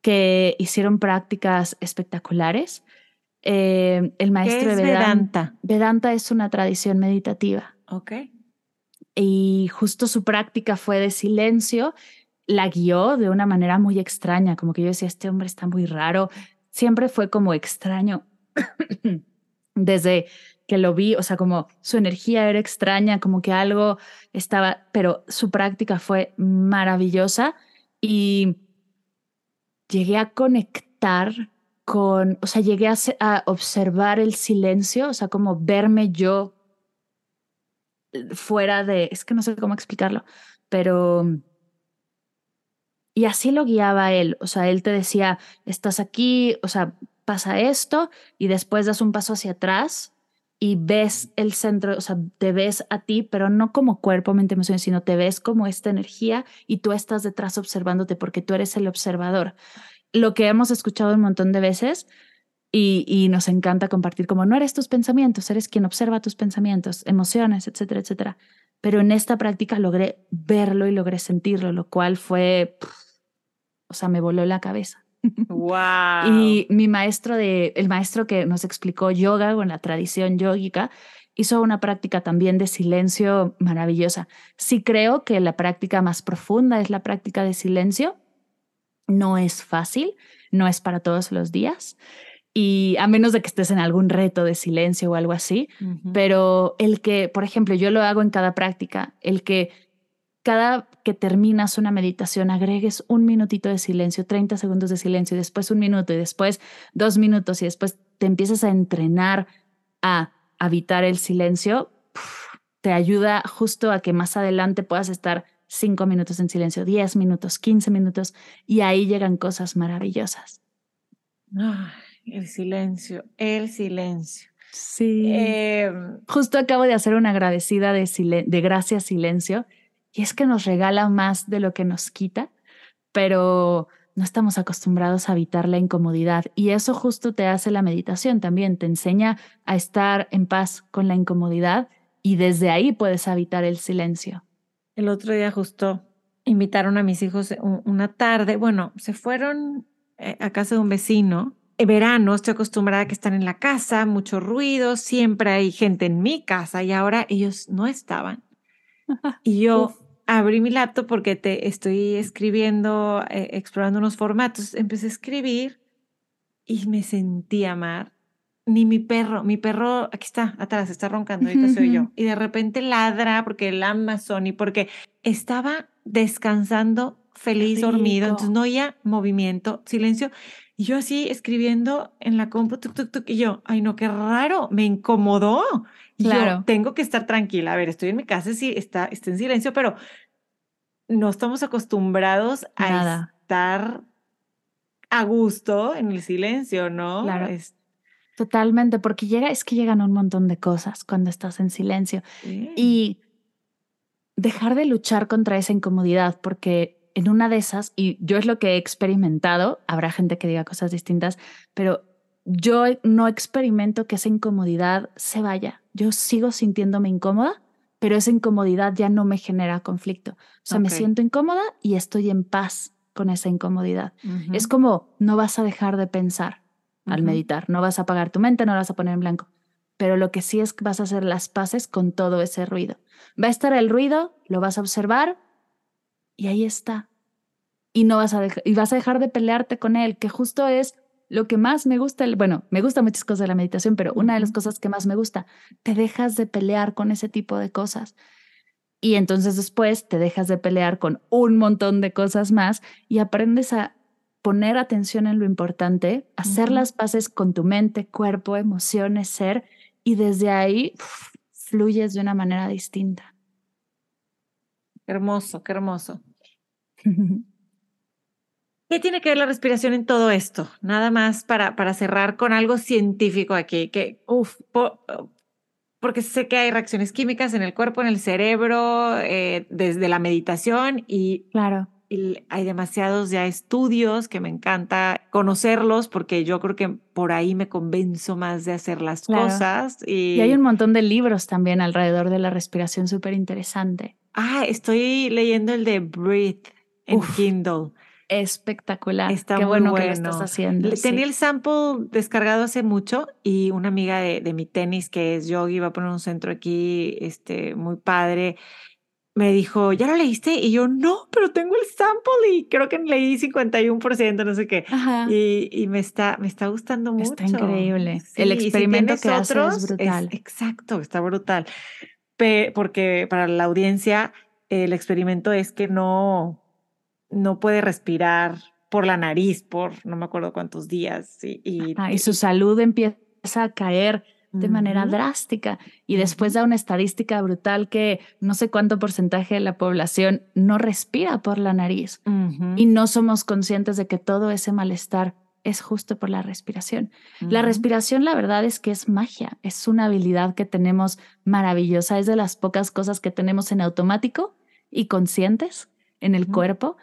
que hicieron prácticas espectaculares. Eh, el maestro de Vedanta, Vedanta es una tradición meditativa. Ok. Y justo su práctica fue de silencio la guió de una manera muy extraña, como que yo decía, este hombre está muy raro, siempre fue como extraño [clears throat] desde que lo vi, o sea, como su energía era extraña, como que algo estaba, pero su práctica fue maravillosa y llegué a conectar con, o sea, llegué a, observar el silencio, o sea, como verme yo fuera de, es que no sé cómo explicarlo, pero... Y así lo guiaba él, o sea, él te decía, estás aquí, o sea, pasa esto y después das un paso hacia atrás y ves el centro, o sea, te ves a ti, pero no como cuerpo, mente, emociones, sino te ves como esta energía y tú estás detrás observándote porque tú eres el observador. Lo que hemos escuchado un montón de veces, y, nos encanta compartir como no eres tus pensamientos, eres quien observa tus pensamientos, emociones, etcétera, etcétera. Pero en esta práctica logré verlo y logré sentirlo, lo cual fue, o sea, me voló la cabeza. Wow. y mi maestro de, el maestro que nos explicó yoga o en la tradición yógica, hizo una práctica también de silencio maravillosa. Sí creo que la práctica más profunda es la práctica de silencio. No es fácil, no es para todos los días y a menos de que estés en algún reto de silencio o algo así, pero el que, por ejemplo, yo lo hago en cada práctica, el que cada que terminas una meditación agregues un minutito de silencio, 30 segundos de silencio y después un minuto y después dos minutos y después te empiezas a entrenar a habitar el silencio, te ayuda justo a que más adelante puedas estar cinco minutos en silencio, 10 minutos, 15 minutos y ahí llegan cosas maravillosas. El silencio, el silencio. Sí. Em, Justo acabo de hacer una agradecida de, de gracias silencio y es que nos regala más de lo que nos quita, pero no estamos acostumbrados a evitar la incomodidad y eso justo te hace la meditación también, te enseña a estar en paz con la incomodidad y desde ahí puedes habitar el silencio. El otro día justo invitaron a mis hijos una tarde, bueno, se fueron eh, a casa de un vecino verano estoy acostumbrada a que están en la casa, mucho ruido, siempre hay gente en mi casa y ahora ellos no estaban. Y yo abrí mi laptop porque te estoy escribiendo, eh, explorando unos formatos, empecé a escribir y me sentí amar. Ni mi perro, mi perro, aquí está, atrás, está roncando, ahorita soy yo. [laughs] Y de repente ladra porque el Amazon y porque estaba descansando feliz, dormido, entonces no había movimiento, silencio. Y yo así escribiendo en la compu, tuk, y yo, ay no, qué raro, me incomodó. claro. tengo que estar tranquila. A ver, estoy en mi casa, sí, está, está en silencio, pero no estamos acostumbrados a estar a gusto en el silencio, ¿no? Claro. Totalmente, porque llega, es que llegan un montón de cosas cuando estás en silencio. Y dejar de luchar contra esa incomodidad, porque en una de esas, y yo es lo que he experimentado, habrá gente que diga cosas distintas, pero yo no experimento que esa incomodidad se vaya. Yo sigo sintiéndome incómoda, pero esa incomodidad ya no me genera conflicto. O sea, me siento incómoda y estoy en paz con esa incomodidad. Es como no vas a dejar de pensar al meditar, no vas a apagar tu mente, no la vas a poner en blanco. Pero lo que sí es que vas a hacer las paces con todo ese ruido. Va a estar el ruido, lo vas a observar, y ahí está. Y no vas a dejar, y vas a dejar de pelearte con él, que justo es lo que más me gusta, bueno, me gusta muchas cosas de la meditación, pero una de las cosas que más me gusta, te dejas de pelear con ese tipo de cosas. Y entonces después te dejas de pelear con un montón de cosas más y aprendes a poner atención en lo importante, hacer las paces con tu mente, cuerpo, emociones, ser, y desde ahí fluyes de una manera distinta. hermoso, qué hermoso. ¿Qué tiene que ver la respiración en todo esto? Nada más para, para cerrar con algo científico aquí, que, uf, porque sé que hay reacciones químicas en el cuerpo, en el cerebro, eh, desde la meditación y, claro. hay demasiados ya estudios que me encanta conocerlos porque yo creo que por ahí me convenzo más de hacer las cosas. Y... y hay un montón de libros también alrededor de la respiración súper interesante. Ah, estoy leyendo el de Breathe en Kindle. Espectacular. Está Qué bueno, que lo estás haciendo. Tenía el sample descargado hace mucho y una amiga de, de mi tenis, que es yogi, iba a poner un centro aquí este, muy padre, me dijo, ¿ya lo leíste? Y yo, no, pero tengo el sample y creo que leí 51%, no sé qué. Y, y, me, está, me está gustando mucho. Está increíble. el experimento que hace es brutal. exacto, está brutal. porque para la audiencia, el experimento es que no, no puede respirar por la nariz por no me acuerdo cuántos días. Y, y, su salud empieza a caer de manera drástica. Y después da una estadística brutal que no sé cuánto porcentaje de la población no respira por la nariz y no somos conscientes de que todo ese malestar es justo por la respiración. La respiración, la verdad es que es magia, es una habilidad que tenemos maravillosa, es de las pocas cosas que tenemos en automático y conscientes en el cuerpo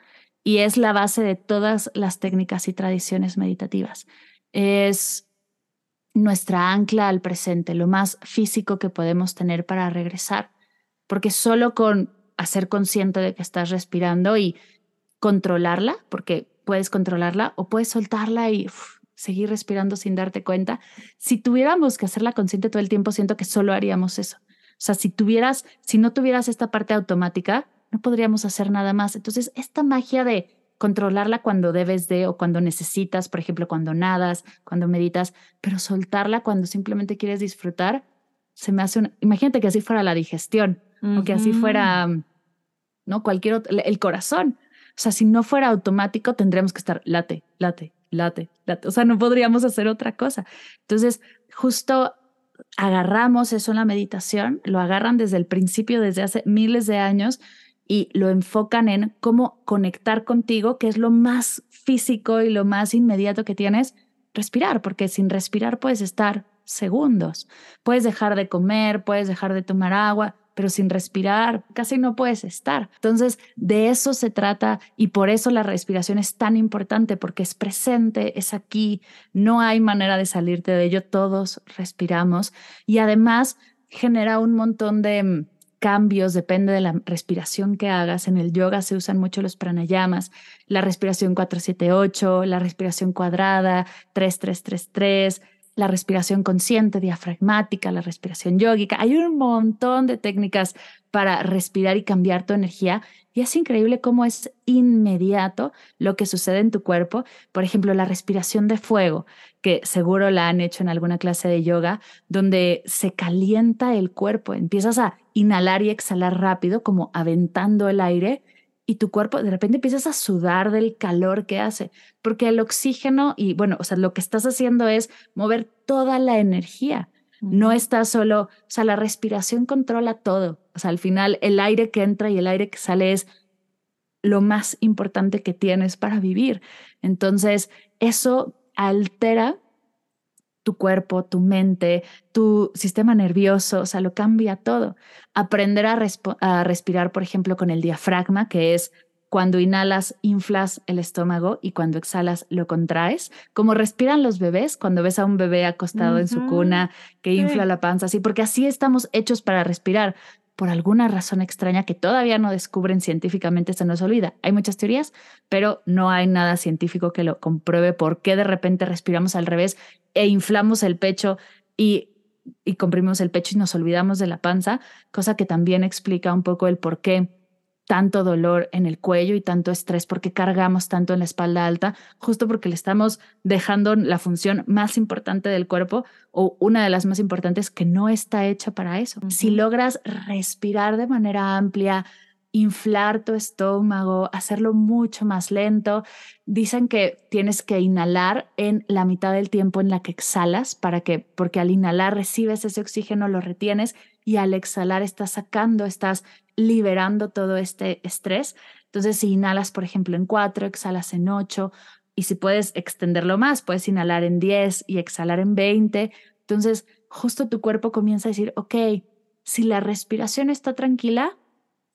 y es la base de todas las técnicas y tradiciones meditativas. Es nuestra ancla al presente, lo más físico que podemos tener para regresar, porque solo con hacer consciente de que estás respirando y controlarla, porque puedes controlarla o puedes soltarla y seguir respirando sin darte cuenta. Si tuviéramos que hacerla consciente todo el tiempo, siento que solo haríamos eso. O sea, si tuvieras, si no tuvieras esta parte automática, no podríamos hacer nada más. Entonces, esta magia de controlarla cuando debes de o cuando necesitas, por ejemplo, cuando nadas, cuando meditas, pero soltarla cuando simplemente quieres disfrutar, se me hace una... Imagínate que así fuera la digestión o que así fuera, ¿no? Cualquier otro, el corazón. O sea, si no fuera automático, tendríamos que estar late, late, late, late. O sea, no podríamos hacer otra cosa. Entonces, justo agarramos eso en la meditación, lo agarran desde el principio, desde hace miles de años, y lo enfocan en cómo conectar contigo, que es lo más físico y lo más inmediato que tienes, respirar, porque sin respirar puedes estar segundos, puedes dejar de comer, puedes dejar de tomar agua, pero sin respirar casi no puedes estar. Entonces, de eso se trata y por eso la respiración es tan importante porque es presente, es aquí, no hay manera de salirte de ello, todos respiramos y además genera un montón de mm, cambios, depende de la respiración que hagas. En el yoga se usan mucho los pranayamas, la respiración 478, la respiración cuadrada, 3333 la respiración consciente, diafragmática, la respiración yógica. Hay un montón de técnicas para respirar y cambiar tu energía y es increíble cómo es inmediato lo que sucede en tu cuerpo. Por ejemplo, la respiración de fuego, que seguro la han hecho en alguna clase de yoga, donde se calienta el cuerpo. Empiezas a inhalar y exhalar rápido, como aventando el aire y tu cuerpo de repente empiezas a sudar del calor que hace, porque el oxígeno y bueno, o sea, lo que estás haciendo es mover toda la energía. No está solo, o sea, la respiración controla todo. O sea, al final el aire que entra y el aire que sale es lo más importante que tienes para vivir. Entonces, eso altera tu cuerpo, tu mente, tu sistema nervioso, o sea, lo cambia todo. Aprender a, a, respirar, por ejemplo, con el diafragma, que es cuando inhalas, inflas el estómago y cuando exhalas, lo contraes. Como respiran los bebés cuando ves a un bebé acostado en su cuna que infla la panza, así, porque así estamos hechos para respirar por alguna razón extraña que todavía no descubren científicamente, se nos olvida. Hay muchas teorías, pero no hay nada científico que lo compruebe por qué de repente respiramos al revés e inflamos el pecho y, y comprimimos el pecho y nos olvidamos de la panza, cosa que también explica un poco el por qué tanto dolor en el cuello y tanto estrés, porque cargamos tanto en la espalda alta, justo porque le estamos dejando la función más importante del cuerpo o una de las más importantes que no está hecha para eso. Si logras respirar de manera amplia, inflar tu estómago, hacerlo mucho más lento. Dicen que tienes que inhalar en la mitad del tiempo en la que exhalas para que porque al inhalar recibes ese oxígeno, lo retienes y al exhalar estás sacando, estás liberando todo este estrés. Entonces, si inhalas, por ejemplo, en cuatro, exhalas en ocho y si puedes extenderlo más, puedes inhalar en 10 y exhalar en 20. Entonces, justo tu cuerpo comienza a decir, ok, si la respiración está tranquila,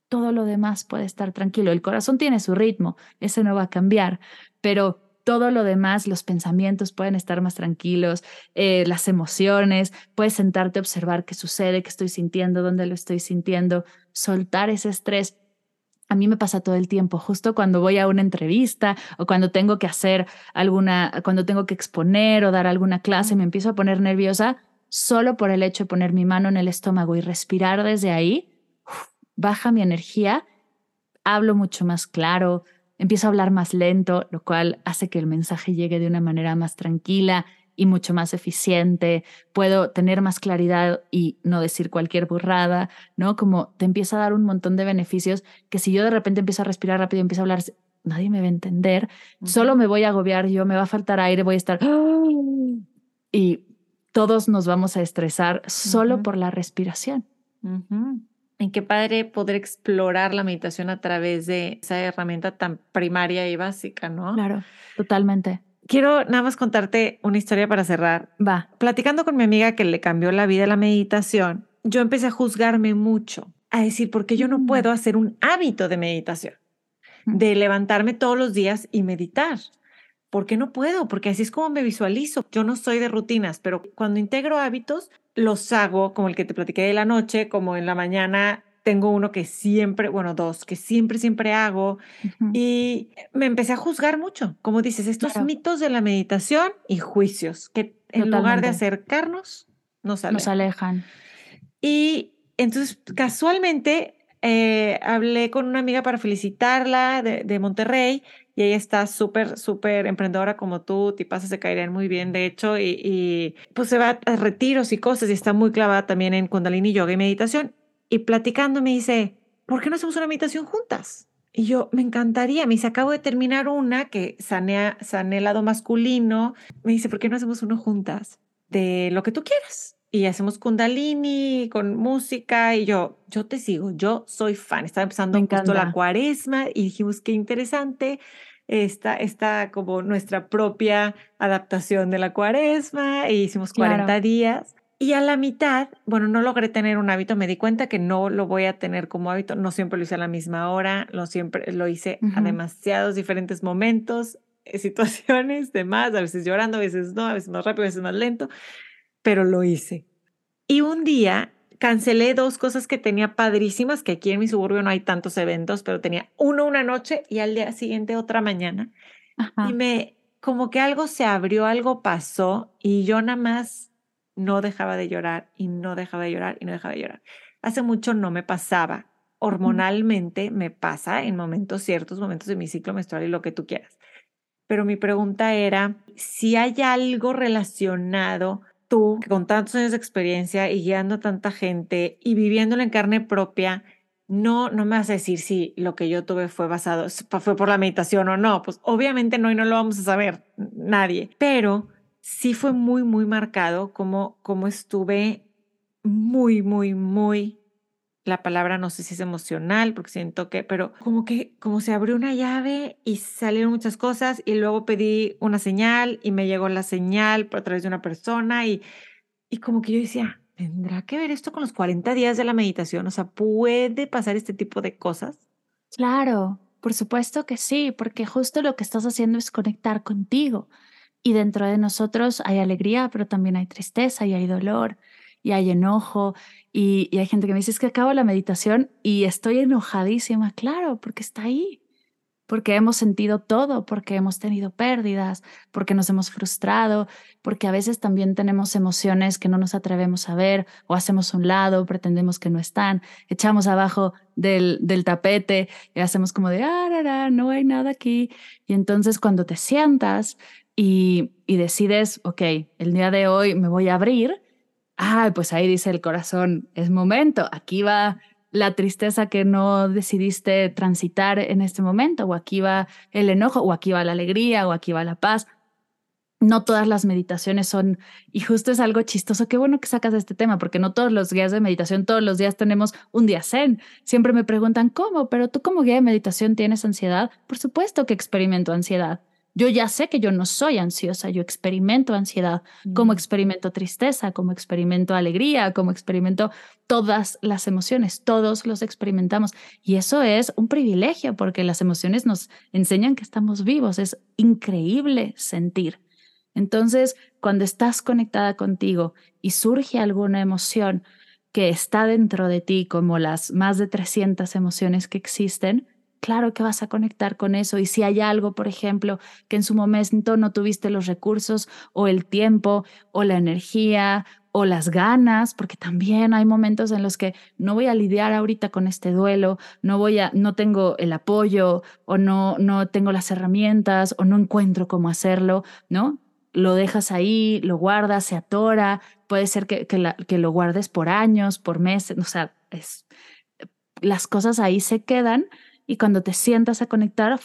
todo lo demás puede estar tranquilo. El corazón tiene su ritmo, ese no va a cambiar, pero todo lo demás, los pensamientos pueden estar más tranquilos, eh, las emociones, puedes sentarte a observar qué sucede, qué estoy sintiendo, dónde lo estoy sintiendo, soltar ese estrés. A mí me pasa todo el tiempo, justo cuando voy a una entrevista o cuando tengo que hacer alguna, cuando tengo que exponer o dar alguna clase, me empiezo a poner nerviosa solo por el hecho de poner mi mano en el estómago y respirar desde ahí baja mi energía, hablo mucho más claro, empiezo a hablar más lento, lo cual hace que el mensaje llegue de una manera más tranquila y mucho más eficiente, puedo tener más claridad y no decir cualquier burrada, ¿no? Como te empieza a dar un montón de beneficios que si yo de repente empiezo a respirar rápido y empiezo a hablar nadie me va a entender, solo me voy a agobiar yo, me va a faltar aire, voy a estar... [gasps] Y todos nos vamos a estresar solo por la respiración. Y qué padre poder explorar la meditación a través de esa herramienta tan primaria y básica, ¿no? Claro, totalmente. Quiero nada más contarte una historia para cerrar. Va. Platicando con mi amiga que le cambió la vida la meditación, yo empecé a juzgarme mucho, a decir, ¿por qué yo no mm. puedo hacer un hábito de meditación? De levantarme todos los días y meditar. ¿Por qué no puedo? Porque así es como me visualizo. Yo no soy de rutinas, pero cuando integro hábitos, los hago como el que te platiqué de la noche, como en la mañana tengo uno que siempre, bueno, dos, que siempre, siempre hago. Y me empecé a juzgar mucho, como dices, estos mitos de la meditación y juicios, que en lugar de acercarnos, nos alejan. Nos alejan. Y entonces, casualmente, eh, hablé con una amiga para felicitarla de, Monterrey y ella está súper, súper emprendedora como tú, tipas se caerían muy bien, de hecho, y, y, pues se va a retiros y cosas y está muy clavada también en Kundalini Yoga y meditación y platicando me dice, ¿por qué no hacemos una meditación juntas? Y yo, me encantaría. Me dice, acabo de terminar una que sanea, sané el lado masculino. Me dice, ¿por qué no hacemos uno juntas? De lo que tú quieras. Y hacemos kundalini con música. Y yo, yo te sigo, yo soy fan. Estaba empezando justo la cuaresma y dijimos, qué interesante. Esta, esta como nuestra propia adaptación de la cuaresma. E hicimos 40 días. Y a la mitad, bueno, no logré tener un hábito, me di cuenta que no lo voy a tener como hábito, no siempre lo hice a la misma hora, lo siempre lo hice a demasiados diferentes momentos, eh, situaciones, demás, a veces llorando, a veces no, a veces más rápido, a veces más lento, pero lo hice. Y un día cancelé dos cosas que tenía padrísimas, que aquí en mi suburbio no hay tantos eventos, pero tenía uno una noche y al día siguiente otra mañana. Y me, como que algo se abrió, algo pasó y yo nada más no dejaba de llorar y no dejaba de llorar y no dejaba de llorar. Hace mucho no me pasaba. Hormonalmente me pasa en momentos ciertos, momentos de mi ciclo menstrual y lo que tú quieras. Pero mi pregunta era si hay algo relacionado tú con tantos años de experiencia y guiando a tanta gente y viviéndolo en carne propia, no, no me vas a decir si lo que yo tuve fue basado, fue por la meditación o no. Pues obviamente no y no lo vamos a saber nadie. Pero sí fue muy, muy marcado como, como estuve muy, muy, muy, la palabra no sé si es emocional, porque siento que, pero como que, como se abrió una llave y salieron muchas cosas y luego pedí una señal y me llegó la señal a través de una persona y, y como que yo decía, ¿tendrá que ver esto con los 40 días de la meditación? O sea, ¿puede pasar este tipo de cosas? Claro, por supuesto que sí, porque justo lo que estás haciendo es conectar contigo. Y dentro de nosotros hay alegría, pero también hay tristeza y hay dolor y hay enojo. Y, hay gente que me dice, que acabo la meditación y estoy enojadísima. Claro, porque está ahí. Porque hemos sentido todo, porque hemos tenido pérdidas, porque nos hemos frustrado, porque a veces también tenemos emociones que no nos atrevemos a ver o hacemos un lado, pretendemos que no están, echamos abajo del, del tapete y hacemos como de, ah, no hay nada aquí. Y entonces cuando te sientas y, decides, ok, el día de hoy me voy a abrir, ah, pues ahí dice el corazón, es momento, aquí va la tristeza que no decidiste transitar en este momento, o aquí va el enojo, o aquí va la alegría, o aquí va la paz. No todas las meditaciones son, y justo es algo chistoso, qué bueno que sacas este tema, porque no todos los guías de meditación, todos los días tenemos un día zen. Siempre me preguntan, ¿cómo? Pero tú como guía de meditación tienes ansiedad. Por supuesto que experimento ansiedad yo ya sé que yo no soy ansiosa, yo experimento ansiedad, como mm. experimento tristeza, como experimento alegría, como experimento todas las emociones, todos los experimentamos. Y eso es un privilegio porque las emociones nos enseñan que estamos vivos, es increíble sentir. Entonces, cuando estás conectada contigo y surge alguna emoción que está dentro de ti, como las más de 300 emociones que existen, claro que vas a conectar con eso. Y si hay algo, por ejemplo, que en su momento no tuviste los recursos o el tiempo o la energía o las ganas, porque también hay momentos en los que no voy a lidiar ahorita con este duelo, no voy a, no tengo el apoyo o no, no tengo las herramientas o no encuentro cómo hacerlo, ¿no? Lo dejas ahí, lo guardas, se atora, puede ser que, que, lo guardes por años, por meses, o sea, es, las cosas ahí se quedan y cuando te sientas a conectar,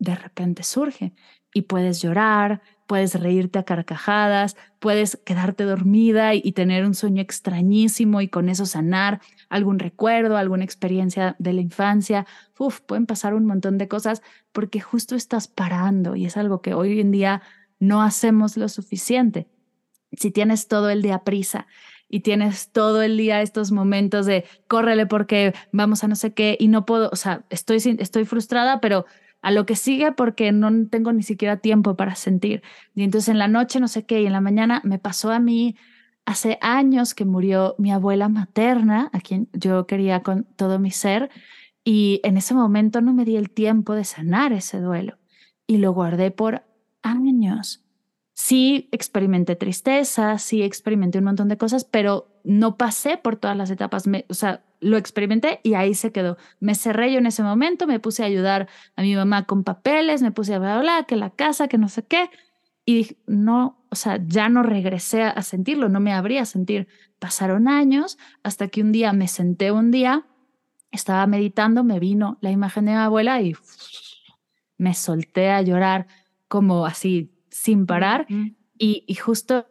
de repente surge y puedes llorar, puedes reírte a carcajadas, puedes quedarte dormida y, tener un sueño extrañísimo y con eso sanar algún recuerdo, alguna experiencia de la infancia. Uf, pueden pasar un montón de cosas porque justo estás parando y es algo que hoy en día no hacemos lo suficiente. Si tienes todo el día prisa y tienes todo el día estos momentos de córrele porque vamos a no sé qué y no puedo, o sea, estoy, estoy frustrada, pero a lo que sigue porque no tengo ni siquiera tiempo para sentir. Y entonces en la noche no sé qué, y en la mañana me pasó a mí hace años que murió mi abuela materna, a quien yo quería con todo mi ser, y en ese momento no me di el tiempo de sanar ese duelo y lo guardé por años. Sí experimenté tristeza, sí experimenté un montón de cosas, pero no pasé por todas las etapas. o sea, lo experimenté y ahí se quedó. Me cerré yo en ese momento, me puse a ayudar a mi mamá con papeles, me puse a hablar, que la casa, que no sé qué. Y no, o sea, ya no regresé a sentirlo, no me habría a sentir. Pasaron años hasta que un día me senté un día, estaba meditando, me vino la imagen de mi abuela y me solté a llorar como así, sin parar. y, y, justo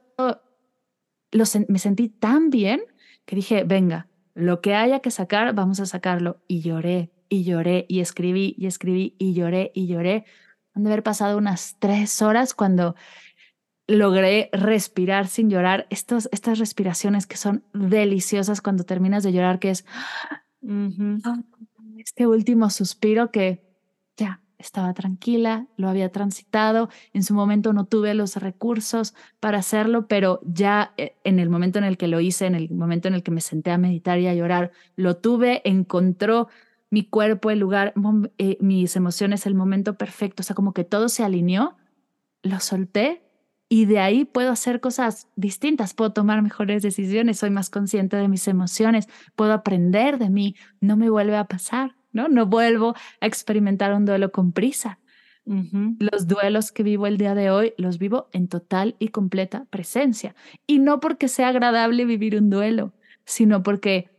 lo, me sentí tan bien que dije, venga, lo que haya que sacar, vamos a sacarlo. Y lloré, y lloré, y escribí, y escribí, y lloré, y lloré. Han de haber pasado unas tres horas cuando logré respirar sin llorar. Estos, estas respiraciones que son deliciosas cuando terminas de llorar, que es este último suspiro que ya, estaba tranquila, lo había transitado, en su momento no tuve los recursos para hacerlo, pero ya eh, en el momento en el que lo hice, en el momento en el que me senté a meditar y a llorar, lo tuve, encontró mi cuerpo, el lugar, eh, mis emociones, el momento perfecto, o sea, como que todo se alineó, lo solté y de ahí puedo hacer cosas distintas, puedo tomar mejores decisiones, soy más consciente de mis emociones, puedo aprender de mí, no me vuelve a pasar. ¿No? No vuelvo a experimentar un duelo con prisa. Los duelos que vivo el día de hoy los vivo en total y completa presencia. Y no porque sea agradable vivir un duelo, sino porque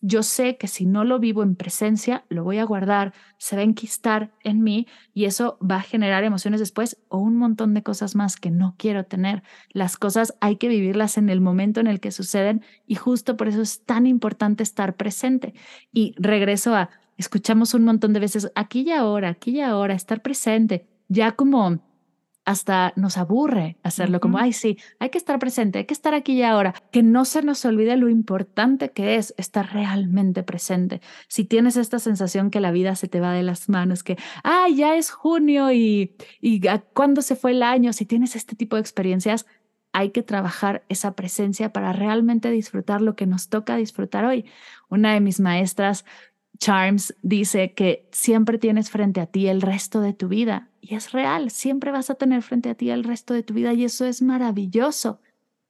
yo sé que si no lo vivo en presencia, lo voy a guardar, se va a enquistar en mí y eso va a generar emociones después o un montón de cosas más que no quiero tener. Las cosas hay que vivirlas en el momento en el que suceden y justo por eso es tan importante estar presente. Y regreso a escuchamos un montón de veces aquí y ahora, aquí y ahora, estar presente, ya como hasta nos aburre hacerlo, como, ay, sí, hay que estar presente, hay que estar aquí y ahora, que no se nos olvide lo importante que es estar realmente presente. Si tienes esta sensación que la vida se te va de las manos, que, ay, ya es junio y, y cuándo se fue el año, si tienes este tipo de experiencias, hay que trabajar esa presencia para realmente disfrutar lo que nos toca disfrutar hoy. Una de mis maestras Charms dice que siempre tienes frente a ti el resto de tu vida. Y es real, siempre vas a tener frente a ti el resto de tu vida y eso es maravilloso.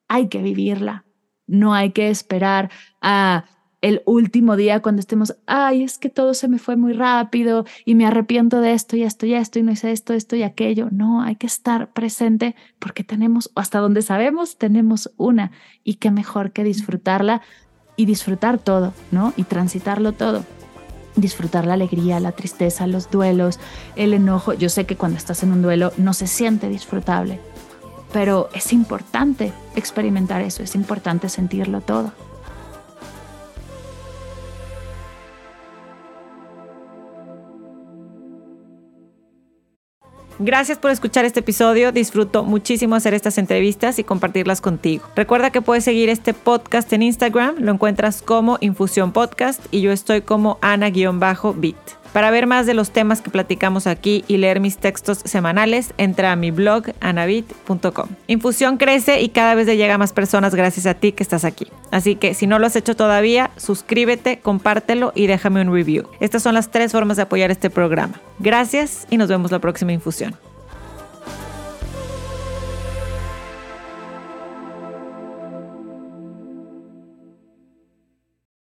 Hay que vivirla. No hay que esperar a el último día cuando estemos, ay, es que todo se me fue muy rápido y me arrepiento de esto y esto y esto y no hice esto, esto y aquello. No, hay que estar presente porque tenemos, hasta donde sabemos, tenemos una y qué mejor que disfrutarla y disfrutar todo, ¿no? Y transitarlo todo disfrutar la alegría, la tristeza, los duelos, el enojo. Yo sé que cuando estás en un duelo no se siente disfrutable, pero es importante experimentar eso, es importante sentirlo todo. Gracias por escuchar este episodio. Disfruto muchísimo hacer estas entrevistas y compartirlas contigo. Recuerda que puedes seguir este podcast en Instagram. Lo encuentras como Infusión Podcast y yo estoy como Ana-Bit. Para ver más de los temas que platicamos aquí y leer mis textos semanales, entra a mi blog anabit.com. Infusión crece y cada vez le llega a más personas gracias a ti que estás aquí. Así que si no lo has hecho todavía, suscríbete, compártelo y déjame un review. Estas son las tres formas de apoyar este programa. Gracias y nos vemos la próxima infusión.